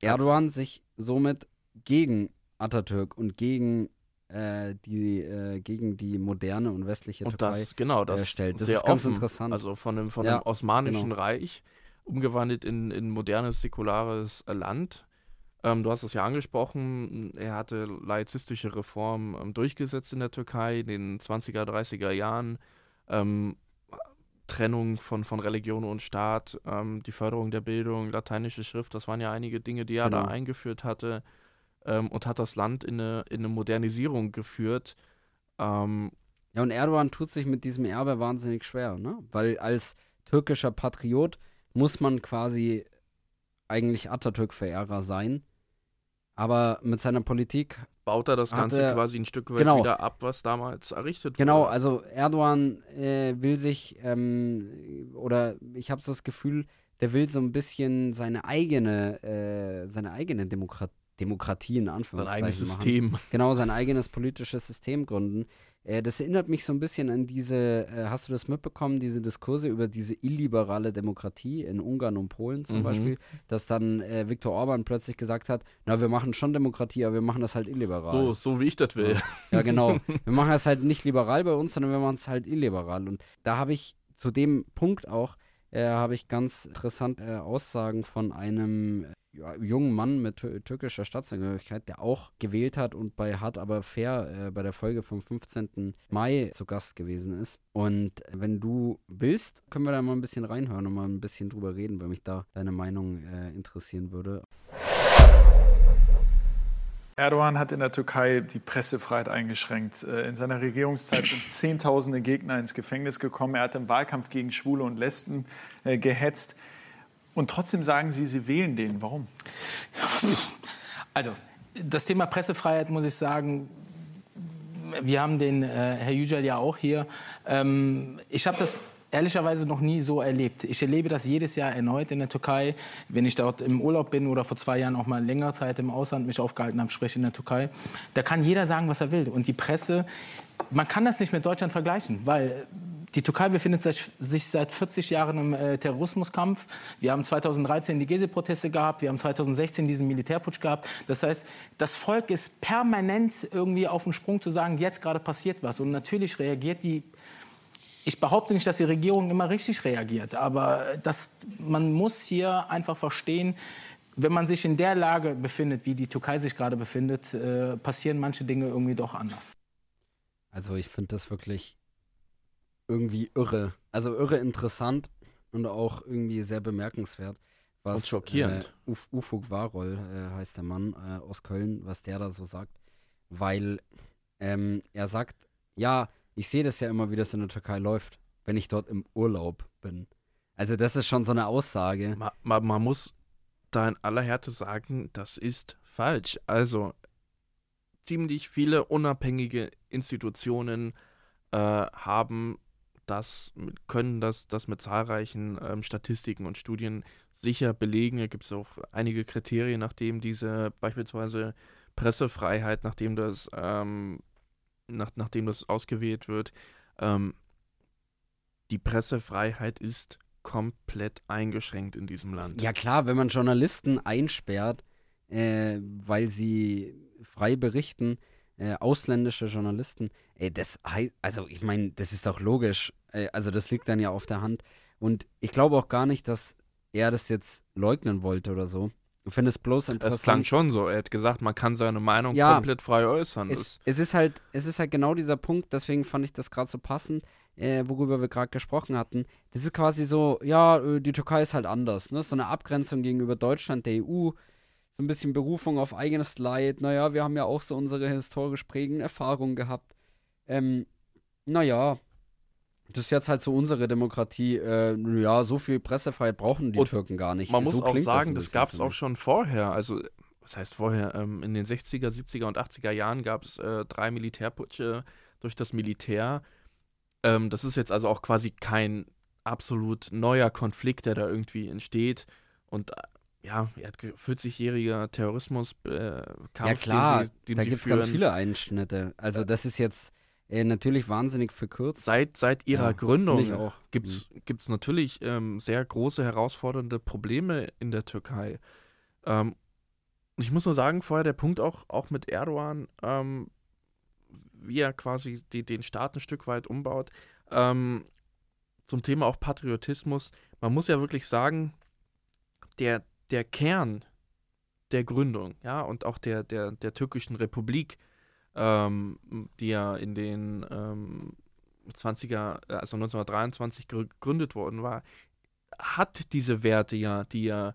Erdogan sich somit gegen Atatürk und gegen äh, die äh, gegen die moderne und westliche Und Türkei das, genau, das äh, stellt. Das sehr ist ganz offen. interessant. Also von einem, von Ja, einem Osmanischen genau. Reich umgewandelt in ein modernes, säkulares äh, Land. Ähm, du hast es ja angesprochen, er hatte laizistische Reformen ähm, durchgesetzt in der Türkei in den 20er, 30er Jahren. Ähm, Trennung von, von Religion und Staat, ähm, die Förderung der Bildung, lateinische Schrift, das waren ja einige Dinge, die er da Genau. eingeführt hatte ähm, und hat das Land in eine, in eine Modernisierung geführt. Ähm, Ja, und Erdogan tut sich mit diesem Erbe wahnsinnig schwer, ne? Weil als türkischer Patriot muss man quasi eigentlich Atatürk-Verehrer sein. Aber mit seiner Politik, baut er das Ganze er- quasi ein Stück weit genau. wieder ab, was damals errichtet genau, wurde. also Erdogan äh, will sich, ähm, oder ich habe so das Gefühl, der will so ein bisschen seine eigene, äh, seine eigene Demokrat Demokratie in Sein Anführungszeichen eigenes machen. System. Genau, sein eigenes politisches System gründen. Äh, das erinnert mich so ein bisschen an diese, äh, hast du das mitbekommen, diese Diskurse über diese illiberale Demokratie in Ungarn und Polen zum Mhm. Beispiel, dass dann äh, Viktor Orban plötzlich gesagt hat, na, wir machen schon Demokratie, aber wir machen das halt illiberal. So, so wie ich das will. Ja, genau. (laughs) Wir machen das halt nicht liberal bei uns, sondern wir machen es halt illiberal. Und da habe ich zu dem Punkt auch, äh, habe ich ganz interessante äh, Aussagen von einem ja, jungen Mann mit tür türkischer Staatsangehörigkeit, der auch gewählt hat und bei Hart aber fair äh, bei der Folge vom 15. Mai zu Gast gewesen ist. Und wenn du willst, können wir da mal ein bisschen reinhören und mal ein bisschen drüber reden, weil mich da deine Meinung äh, interessieren würde. Erdogan hat in der Türkei die Pressefreiheit eingeschränkt. Äh, In seiner Regierungszeit sind (laughs) Zehntausende Gegner ins Gefängnis gekommen. Er hat im Wahlkampf gegen Schwule und Lesben äh, gehetzt. Und trotzdem sagen Sie, Sie wählen den. Warum? Also, das Thema Pressefreiheit muss ich sagen, wir haben den äh, Herr Yücel ja auch hier. Ähm, ich habe das ehrlicherweise noch nie so erlebt. Ich erlebe das jedes Jahr erneut in der Türkei, wenn ich dort im Urlaub bin oder vor zwei Jahren auch mal längere Zeit im Ausland mich aufgehalten habe, sprich in der Türkei. Da kann jeder sagen, was er will. Und die Presse, man kann das nicht mit Deutschland vergleichen, weil die Türkei befindet sich, seit 40 Jahren im äh, Terrorismuskampf. Wir haben 2013 die Gezi-Proteste gehabt, wir haben 2016 diesen Militärputsch gehabt. Das heißt, das Volk ist permanent irgendwie auf dem Sprung zu sagen, jetzt gerade passiert was. Und natürlich reagiert die ich behaupte nicht, dass die Regierung immer richtig reagiert, aber das, man muss hier einfach verstehen, wenn man sich in der Lage befindet, wie die Türkei sich gerade befindet, äh, passieren manche Dinge irgendwie doch anders. Also ich finde das wirklich irgendwie irre. Also irre interessant und auch irgendwie sehr bemerkenswert. Was, Und schockierend. Äh, Uf Ufuk Warol äh, heißt der Mann äh, aus Köln, was der da so sagt. Weil ähm, er sagt, ja, ich sehe das ja immer, wie das in der Türkei läuft, wenn ich dort im Urlaub bin. Also das ist schon so eine Aussage. Man, man, man muss da in aller Härte sagen, das ist falsch. Also ziemlich viele unabhängige Institutionen äh, haben das, können das, das mit zahlreichen ähm, Statistiken und Studien sicher belegen. Da gibt es auch einige Kriterien, nachdem diese beispielsweise Pressefreiheit, nachdem das, ähm, nach, nachdem das ausgewählt wird, ähm, die Pressefreiheit ist komplett eingeschränkt in diesem Land. Ja klar, wenn man Journalisten einsperrt, äh, weil sie frei berichten, äh, ausländische Journalisten, ey, das also ich meine, das ist doch logisch, also das liegt dann ja auf der Hand. Und ich glaube auch gar nicht, dass er das jetzt leugnen wollte oder so. Ich finde es bloß interessant. Es klang schon so. Er hat gesagt, man kann seine Meinung ja, komplett frei äußern. Es, es, ist halt, es ist halt genau dieser Punkt, deswegen fand ich das gerade so passend, äh, worüber wir gerade gesprochen hatten. Das ist quasi so, ja, äh, die Türkei ist halt anders. Ne? So eine Abgrenzung gegenüber Deutschland, der EU, so ein bisschen Berufung auf eigenes Leid. Naja, wir haben ja auch so unsere historisch prägenden Erfahrungen gehabt. Ähm, naja, das ist jetzt halt so unsere Demokratie. Äh, ja, so viel Pressefreiheit brauchen die Und Türken gar nicht. Man so muss auch sagen, das, das gab es auch schon vorher. Also, was heißt vorher? Ähm, in den 60er, 70er und 80er Jahren gab es äh, drei Militärputsche durch das Militär. Ähm, das ist jetzt also auch quasi kein absolut neuer Konflikt, der da irgendwie entsteht. Und äh, ja, er hat 40-jähriger Terrorismus äh, Ja klar, sie, da gibt es ganz viele Einschnitte. Also das ist jetzt äh, natürlich wahnsinnig verkürzt. Seit, seit ihrer ja, Gründung gibt es mhm. natürlich ähm, sehr große herausfordernde Probleme in der Türkei. Ähm, ich muss nur sagen, vorher der Punkt auch, auch mit Erdogan, ähm, wie er quasi die, den Staat ein Stück weit umbaut. Ähm, zum Thema auch Patriotismus. Man muss ja wirklich sagen, der, der Kern der Gründung, ja, und auch der, der, der türkischen Republik ähm, die ja in den ähm, 20er, also 1923 gegründet worden war, hat diese Werte ja, die ja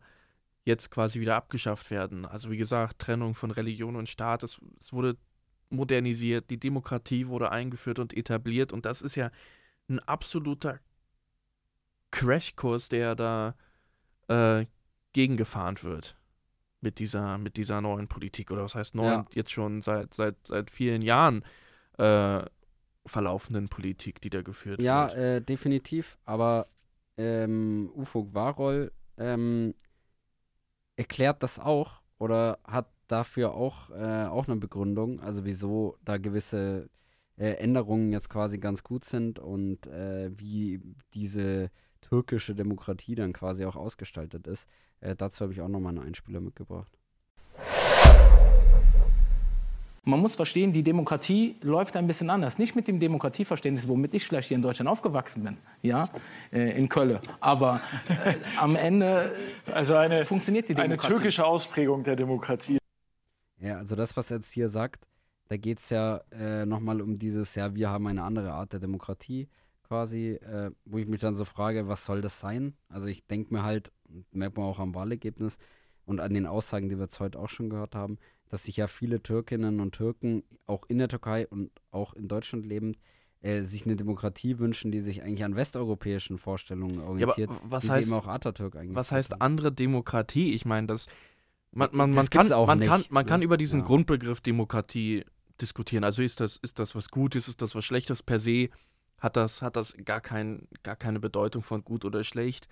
jetzt quasi wieder abgeschafft werden. Also wie gesagt, Trennung von Religion und Staat, es, es wurde modernisiert, die Demokratie wurde eingeführt und etabliert und das ist ja ein absoluter Crashkurs, der da äh, gegengefahren wird mit dieser, mit dieser neuen Politik oder was heißt neu, ja. jetzt schon seit, seit, seit vielen Jahren äh, verlaufenden Politik, die da geführt ja, wird. Ja, äh, definitiv, aber ähm, Ufuk Warol ähm, erklärt das auch oder hat dafür auch, äh, auch eine Begründung, also wieso da gewisse äh, Änderungen jetzt quasi ganz gut sind und äh, wie diese türkische Demokratie dann quasi auch ausgestaltet ist. Äh, dazu habe ich auch nochmal einen Einspieler mitgebracht. Man muss verstehen, die Demokratie läuft ein bisschen anders. Nicht mit dem Demokratieverständnis, womit ich vielleicht hier in Deutschland aufgewachsen bin, ja, äh, in Köln. Aber äh, am Ende also eine, funktioniert die Demokratie. Eine türkische Ausprägung der Demokratie. Ja, also das, was er jetzt hier sagt, da geht es ja äh, nochmal um dieses, ja, wir haben eine andere Art der Demokratie quasi, äh, wo ich mich dann so frage, was soll das sein? Also ich denke mir halt, merkt man auch am Wahlergebnis und an den Aussagen, die wir jetzt heute auch schon gehört haben, dass sich ja viele Türkinnen und Türken auch in der Türkei und auch in Deutschland lebend äh, sich eine Demokratie wünschen, die sich eigentlich an westeuropäischen Vorstellungen orientiert, ja, was wie heißt, eben auch Atatürk eigentlich. Was heißt hat. andere Demokratie? Ich meine, das man, man, man, kann, man, kann, man kann über diesen ja. Grundbegriff Demokratie diskutieren. Also ist das, ist das was Gutes, ist das was Schlechtes per se? hat das, hat das gar, kein, gar keine Bedeutung von gut oder schlecht,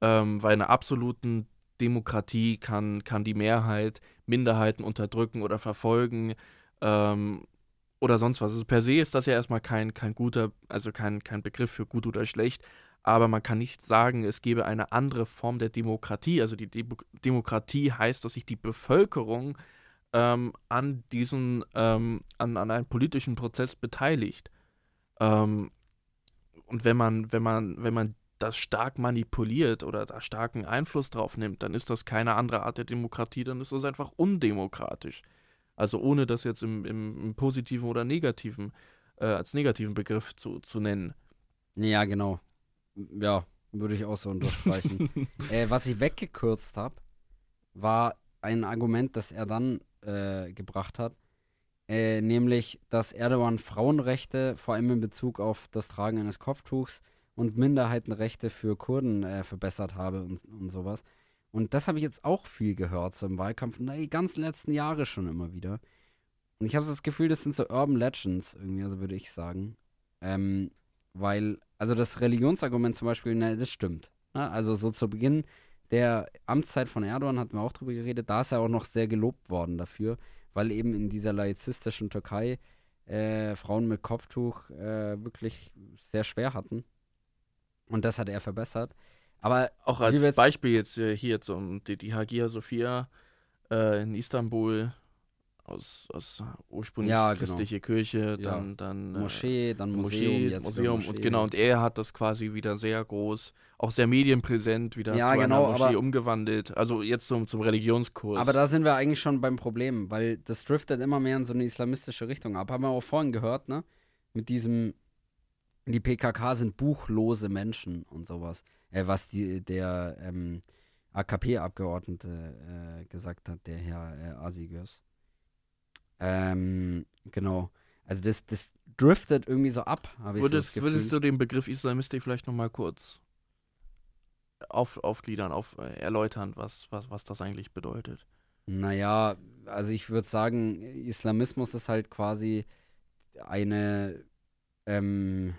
ähm, weil in einer absoluten Demokratie kann, kann die Mehrheit Minderheiten unterdrücken oder verfolgen ähm, oder sonst was. Also per se ist das ja erstmal kein, kein guter, also kein, kein Begriff für gut oder schlecht, aber man kann nicht sagen, es gäbe eine andere Form der Demokratie. Also die Demo Demokratie heißt, dass sich die Bevölkerung ähm, an diesen, ähm, an, an einem politischen Prozess beteiligt. Ähm, und wenn man, wenn man, wenn man das stark manipuliert oder da starken Einfluss drauf nimmt, dann ist das keine andere Art der Demokratie, dann ist das einfach undemokratisch. Also ohne das jetzt im, im, im positiven oder negativen, äh, als negativen Begriff zu, zu nennen. Ja, genau. Ja, würde ich auch so unterstreichen. (laughs) äh, was ich weggekürzt habe, war ein Argument, das er dann äh, gebracht hat, äh, nämlich, dass Erdogan Frauenrechte, vor allem in Bezug auf das Tragen eines Kopftuchs und Minderheitenrechte für Kurden äh, verbessert habe und, und sowas. Und das habe ich jetzt auch viel gehört, so im Wahlkampf, na, die ganzen letzten Jahre schon immer wieder. Und ich habe so das Gefühl, das sind so Urban Legends, irgendwie, also würde ich sagen. Ähm, weil, also das Religionsargument zum Beispiel, na, das stimmt. Ne? Also so zu Beginn der Amtszeit von Erdogan hatten wir auch drüber geredet, da ist er auch noch sehr gelobt worden dafür weil eben in dieser laizistischen Türkei äh, Frauen mit Kopftuch äh, wirklich sehr schwer hatten. Und das hat er verbessert. Aber auch als jetzt Beispiel jetzt äh, hier zum die, die Hagia Sophia äh, in Istanbul aus, aus ursprünglich ja, genau. christliche Kirche, dann, ja. dann äh, Moschee, dann Museum, Moschee, jetzt Museum Moschee. und genau und er hat das quasi wieder sehr groß, auch sehr medienpräsent wieder ja, zu genau, einer Moschee umgewandelt. Also jetzt zum, zum Religionskurs. Aber da sind wir eigentlich schon beim Problem, weil das driftet immer mehr in so eine islamistische Richtung ab. Haben wir auch vorhin gehört, ne? Mit diesem, die PKK sind buchlose Menschen und sowas. Äh, was die, der ähm, AKP-Abgeordnete äh, gesagt hat, der Herr äh, Asigös. Ähm, genau. Also das, das driftet irgendwie so ab, habe ich würdest, so Würdest du den Begriff Islamistik vielleicht nochmal kurz auf, aufgliedern, auf, äh, erläutern, was, was, was das eigentlich bedeutet? Naja, also ich würde sagen, Islamismus ist halt quasi eine, ähm,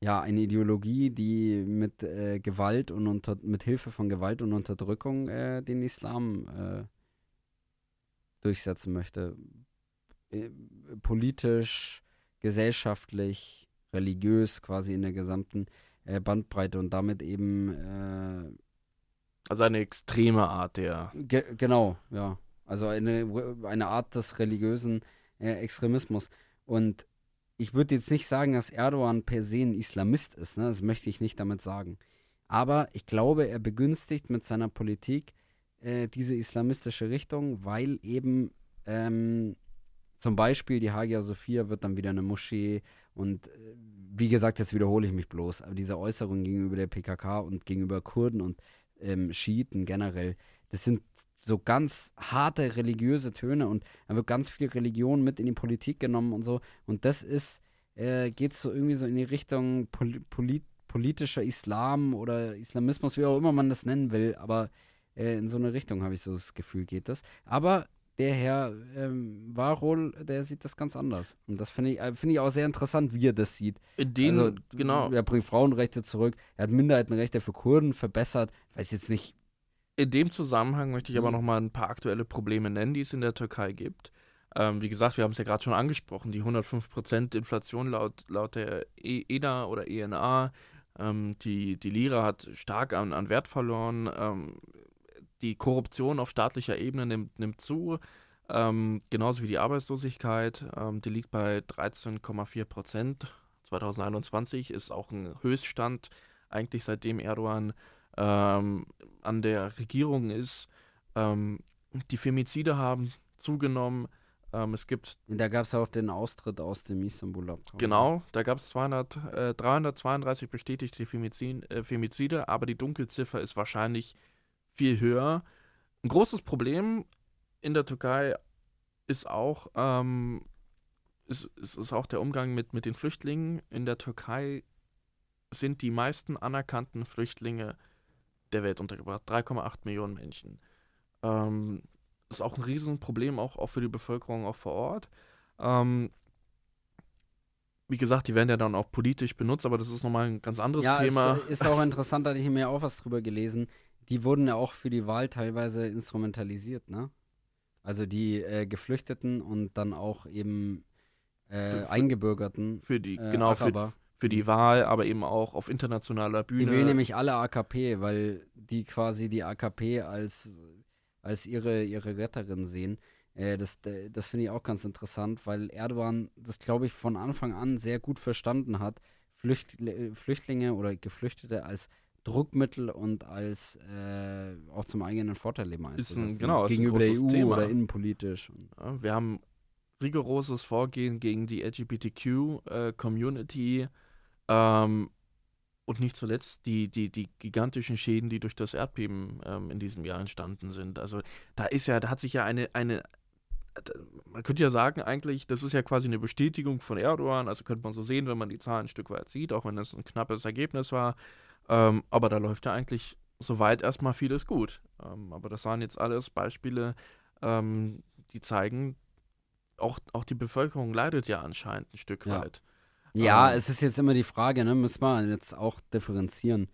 ja, eine Ideologie, die mit äh, Gewalt und unter, mit Hilfe von Gewalt und Unterdrückung äh, den Islam äh, durchsetzen möchte. Äh, politisch, gesellschaftlich, religiös, quasi in der gesamten äh, Bandbreite und damit eben. Äh, also eine extreme Art der. Ge genau, ja. Also eine, eine Art des religiösen Extremismus. Und ich würde jetzt nicht sagen, dass Erdogan per se ein Islamist ist, ne? das möchte ich nicht damit sagen. Aber ich glaube, er begünstigt mit seiner Politik äh, diese islamistische Richtung, weil eben ähm, zum Beispiel die Hagia Sophia wird dann wieder eine Moschee und äh, wie gesagt, jetzt wiederhole ich mich bloß, aber diese Äußerungen gegenüber der PKK und gegenüber Kurden und ähm, Schiiten generell, das sind so ganz harte religiöse Töne und da wird ganz viel Religion mit in die Politik genommen und so und das ist, äh, geht so irgendwie so in die Richtung pol polit politischer Islam oder Islamismus, wie auch immer man das nennen will, aber äh, in so eine Richtung habe ich so das Gefühl, geht das. Aber der Herr ähm, Warhol, der sieht das ganz anders. Und das finde ich, äh, find ich auch sehr interessant, wie er das sieht. In den, also, genau. Er bringt Frauenrechte zurück, er hat Minderheitenrechte für Kurden verbessert. Weiß jetzt nicht. In dem Zusammenhang möchte ich aber mhm. noch mal ein paar aktuelle Probleme nennen, die es in der Türkei gibt. Ähm, wie gesagt, wir haben es ja gerade schon angesprochen, die 105% Inflation laut, laut der EDA oder ENA. Ähm, die, die Lira hat stark an, an Wert verloren. Ähm, die Korruption auf staatlicher Ebene nimmt, nimmt zu, ähm, genauso wie die Arbeitslosigkeit. Ähm, die liegt bei 13,4 Prozent. 2021 ist auch ein Höchststand, eigentlich seitdem Erdogan ähm, an der Regierung ist. Ähm, die Femizide haben zugenommen. Ähm, es gibt. Da gab es auch den Austritt aus dem Istanbul-Abkommen. Genau, da gab es äh, 332 bestätigte Femizid, äh, Femizide, aber die Dunkelziffer ist wahrscheinlich viel höher. Ein großes Problem in der Türkei ist auch, ähm, ist, ist, ist auch der Umgang mit, mit den Flüchtlingen. In der Türkei sind die meisten anerkannten Flüchtlinge der Welt untergebracht. 3,8 Millionen Menschen. Ähm, ist auch ein Riesenproblem, auch, auch für die Bevölkerung auch vor Ort. Ähm, wie gesagt, die werden ja dann auch politisch benutzt, aber das ist nochmal ein ganz anderes ja, Thema. Ja, ist auch interessant, da hatte ich mir auch was drüber gelesen die wurden ja auch für die Wahl teilweise instrumentalisiert, ne? Also die äh, Geflüchteten und dann auch eben äh, für, für, Eingebürgerten. Für die, äh, genau, für, für, die Wahl, aber eben auch auf internationaler Bühne. Die wählen nämlich alle AKP, weil die quasi die AKP als, als ihre, ihre Retterin sehen. Äh, das das finde ich auch ganz interessant, weil Erdogan das, glaube ich, von Anfang an sehr gut verstanden hat, Flücht, Flüchtlinge oder Geflüchtete als Druckmittel und als äh, auch zum eigenen Vorteil eben einzusetzen. Ist ein, genau, gegenüber der EU Thema. oder innenpolitisch. Ja, wir haben rigoroses Vorgehen gegen die LGBTQ-Community äh, ähm, und nicht zuletzt die, die, die gigantischen Schäden, die durch das Erdbeben ähm, in diesem Jahr entstanden sind. Also da ist ja, da hat sich ja eine, eine man könnte ja sagen, eigentlich, das ist ja quasi eine Bestätigung von Erdogan, also könnte man so sehen, wenn man die Zahlen ein Stück weit sieht, auch wenn das ein knappes Ergebnis war. Ähm, aber da läuft ja eigentlich soweit erstmal vieles gut. Ähm, aber das waren jetzt alles Beispiele, ähm, die zeigen, auch, auch die Bevölkerung leidet ja anscheinend ein Stück ja. weit. Ja, ähm, es ist jetzt immer die Frage, ne, müssen wir jetzt auch differenzieren,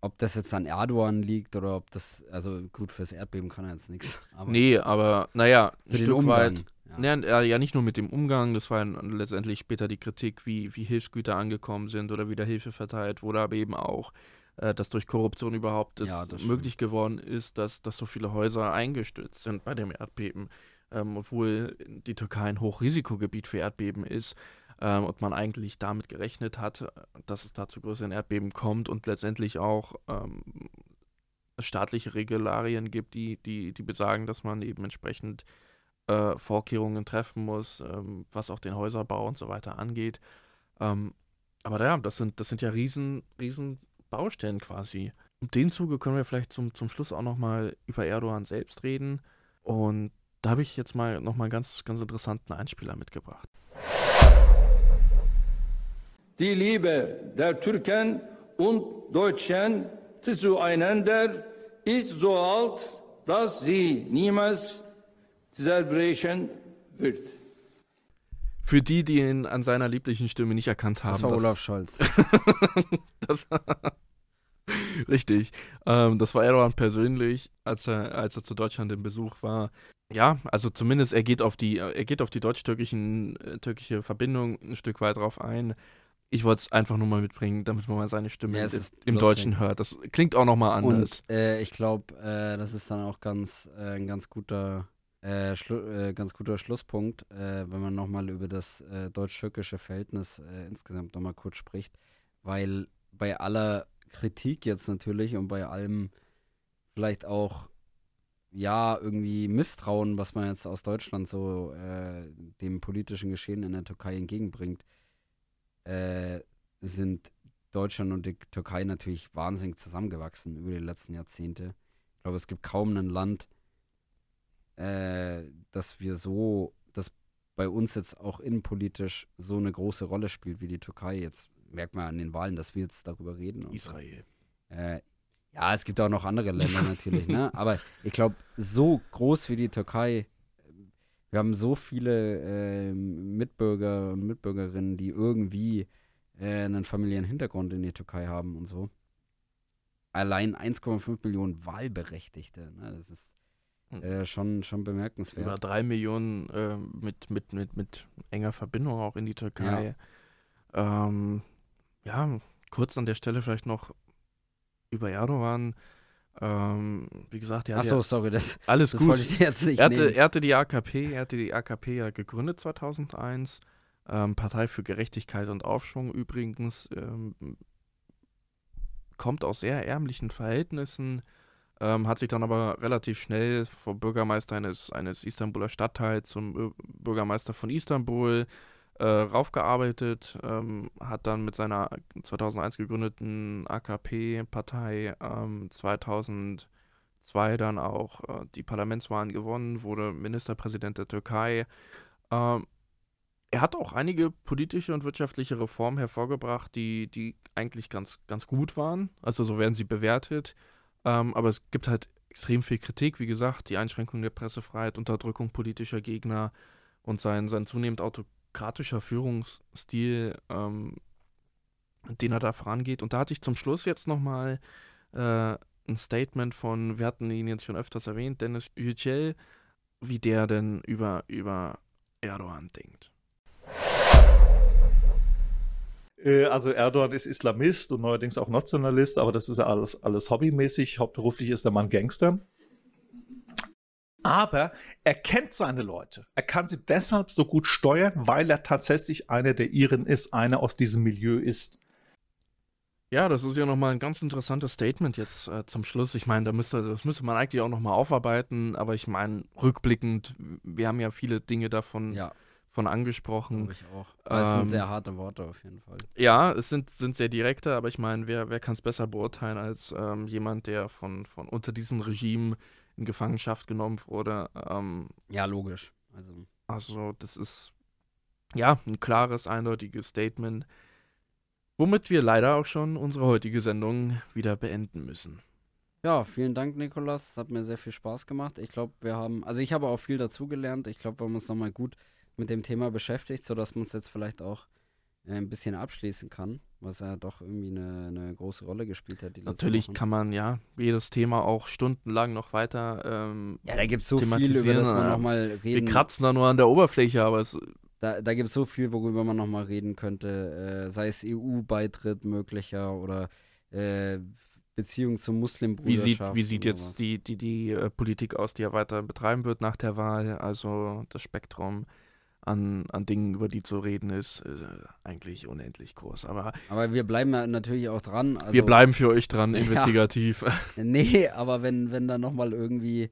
ob das jetzt an Erdogan liegt oder ob das, also gut, fürs Erdbeben kann er jetzt nichts. (laughs) Nee, aber naja, ein Stück weit, Ja. Ja, ja, nicht nur mit dem Umgang, das war letztendlich später die Kritik, wie, wie Hilfsgüter angekommen sind oder wie da Hilfe verteilt wurde, aber eben auch, äh, dass durch Korruption überhaupt es ja, möglich geworden ist, dass, dass so viele Häuser eingestürzt sind bei dem Erdbeben, ähm, obwohl die Türkei ein Hochrisikogebiet für Erdbeben ist ähm, und man eigentlich damit gerechnet hat, dass es da zu größeren Erdbeben kommt und letztendlich auch ähm, staatliche Regularien gibt, die, die, die besagen, dass man eben entsprechend äh, Vorkehrungen treffen muss, ähm, was auch den Häuserbau und so weiter angeht. Ähm, aber ja, das sind, das sind ja riesen, riesen Baustellen quasi. In dem Zuge können wir vielleicht zum, zum Schluss auch nochmal über Erdogan selbst reden. Und da habe ich jetzt mal nochmal einen ganz, ganz interessanten Einspieler mitgebracht. Die Liebe der Türken und Deutschen zueinander ist so alt, dass sie niemals zerbrechen wird. Für die, die ihn an seiner lieblichen Stimme nicht erkannt haben. Das war das, Olaf Scholz. (laughs) das, (laughs) richtig. Ähm, das war Erdogan persönlich, als er, als er zu Deutschland im Besuch war. Ja, also zumindest er geht auf die, er geht auf die deutsch-türkischen äh, türkische Verbindung ein Stück weit drauf ein. Ich wollte es einfach nur mal mitbringen, damit man mal seine Stimme ja, im. Deutschen hört. Das klingt auch nochmal anders. Und äh, ich glaube, äh, das ist dann auch ganz, äh, ein ganz guter, äh, äh, ganz guter Schlusspunkt, äh, wenn man nochmal über das deutsch-türkische Verhältnis insgesamt nochmal kurz spricht. Weil bei aller Kritik jetzt natürlich und bei allem vielleicht auch ja, irgendwie Misstrauen, was man jetzt aus Deutschland so dem politischen Geschehen in der Türkei entgegenbringt, äh, sind Deutschland und die Türkei natürlich wahnsinnig zusammengewachsen über die letzten Jahrzehnte. Ich glaube, es gibt kaum ein Land, äh, dass wir so, das bei uns jetzt auch innenpolitisch so eine große Rolle spielt wie die Türkei. Jetzt merkt man an den Wahlen, dass wir jetzt darüber reden. Israel. So. Äh, ja, es gibt auch noch andere Länder natürlich, ne? (laughs) Aber ich glaube, so groß wie die Türkei wir haben so viele äh, Mitbürger und Mitbürgerinnen, die irgendwie äh, einen familiären Hintergrund in die Türkei haben und so. Allein 1,5 Millionen Wahlberechtigte. Ne? Das ist hm. äh, schon, schon bemerkenswert. Über drei Millionen äh, mit, mit, mit, mit enger Verbindung auch in die Türkei. Ja. Ähm, ja, kurz an der Stelle vielleicht noch über Erdogan. Ähm, wie gesagt, er Achso, ja sorry, das, alles das gut. wollte ich jetzt nicht er hatte, er hatte die AKP, er hatte die AKP ja gegründet 2001. Ähm, Partei für Gerechtigkeit und Aufschwung übrigens. Ähm, kommt aus sehr ärmlichen Verhältnissen, ähm, hat sich dann aber relativ schnell vom Bürgermeister eines, eines Istanbuler Stadtteils zum Bürgermeister von Istanbul äh, raufgearbeitet, ähm, hat dann mit seiner 2001 gegründeten AKP-Partei ähm, 2002 dann auch äh, die Parlamentswahlen gewonnen, wurde Ministerpräsident der Türkei. Ähm, er hat auch einige politische und wirtschaftliche Reformen hervorgebracht, die, die eigentlich ganz, ganz gut waren. Also so werden sie bewertet. Ähm, aber es gibt halt extrem viel Kritik, wie gesagt, die Einschränkung der Pressefreiheit, Unterdrückung politischer Gegner und sein, sein zunehmend auto demokratischer Führungsstil, ähm, den er da vorangeht. Und da hatte ich zum Schluss jetzt nochmal äh, ein Statement von, wir hatten ihn jetzt schon öfters erwähnt, Dennis Yücel, wie der denn über, über Erdogan denkt. Äh, also Erdogan ist Islamist und neuerdings auch Nationalist, aber das ist ja alles, alles hobbymäßig. Hauptberuflich ist der Mann Gangster aber er kennt seine Leute. Er kann sie deshalb so gut steuern, weil er tatsächlich einer der Iren ist, einer aus diesem Milieu ist. Ja, das ist ja nochmal ein ganz interessantes Statement jetzt äh, zum Schluss. Ich meine, da müsste, das müsste man eigentlich auch nochmal aufarbeiten, aber ich meine, rückblickend, wir haben ja viele Dinge davon ja. von angesprochen. ich auch. Ähm, es sind ähm, sehr harte Worte auf jeden Fall. Ja, es sind, sind sehr direkte, aber ich meine, wer, wer kann es besser beurteilen als ähm, jemand, der von, von unter diesem Regime in Gefangenschaft genommen wurde. Ähm, ja, logisch. Also. also, das ist ja ein klares, eindeutiges Statement, womit wir leider auch schon unsere heutige Sendung wieder beenden müssen. Ja, vielen Dank, Nikolas. Es hat mir sehr viel Spaß gemacht. Ich glaube, wir haben, also ich habe auch viel dazugelernt. Ich glaube, wir haben uns nochmal gut mit dem Thema beschäftigt, sodass man es jetzt vielleicht auch ein bisschen abschließen kann, was ja doch irgendwie eine, eine große Rolle gespielt hat. Natürlich kann man ja jedes Thema auch stundenlang noch weiter ähm, Ja, da gibt es so viel, über das man nochmal reden Wir kratzen da nur an der Oberfläche, aber es da, da gibt es so viel, worüber man nochmal reden könnte, äh, sei es EU-Beitritt möglicher oder äh, Beziehung zum Muslimbruderschaft. Wie sieht, wie sieht jetzt die, die, die äh, Politik aus, die er weiter betreiben wird nach der Wahl? Also das Spektrum an, an Dingen, über die zu reden ist, ist eigentlich unendlich groß. Aber, aber wir bleiben ja natürlich auch dran. Also, wir bleiben für euch dran, (laughs) investigativ. Ja, (laughs) nee, aber wenn, wenn da nochmal irgendwie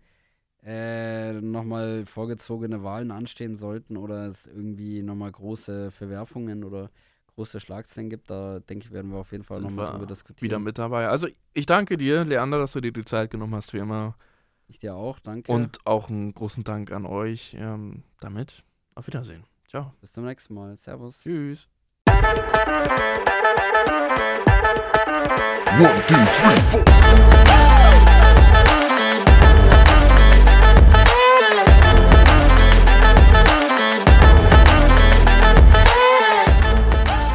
äh, nochmal vorgezogene Wahlen anstehen sollten oder es irgendwie nochmal große Verwerfungen oder große Schlagzeilen gibt, da denke ich, werden wir auf jeden Fall nochmal drüber diskutieren. Wieder mit dabei. Also ich danke dir, Leander, dass du dir die Zeit genommen hast, wie immer. Ich dir auch, danke. Und auch einen großen Dank an euch. Ähm, damit auf Wiedersehen. Ciao. Bis zum nächsten Mal. Servus. Tschüss. One, two, three, four.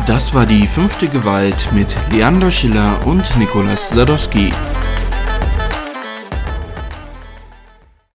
Das war die fünfte Gewalt mit Leander Schiller und Nikolaus Sadowski.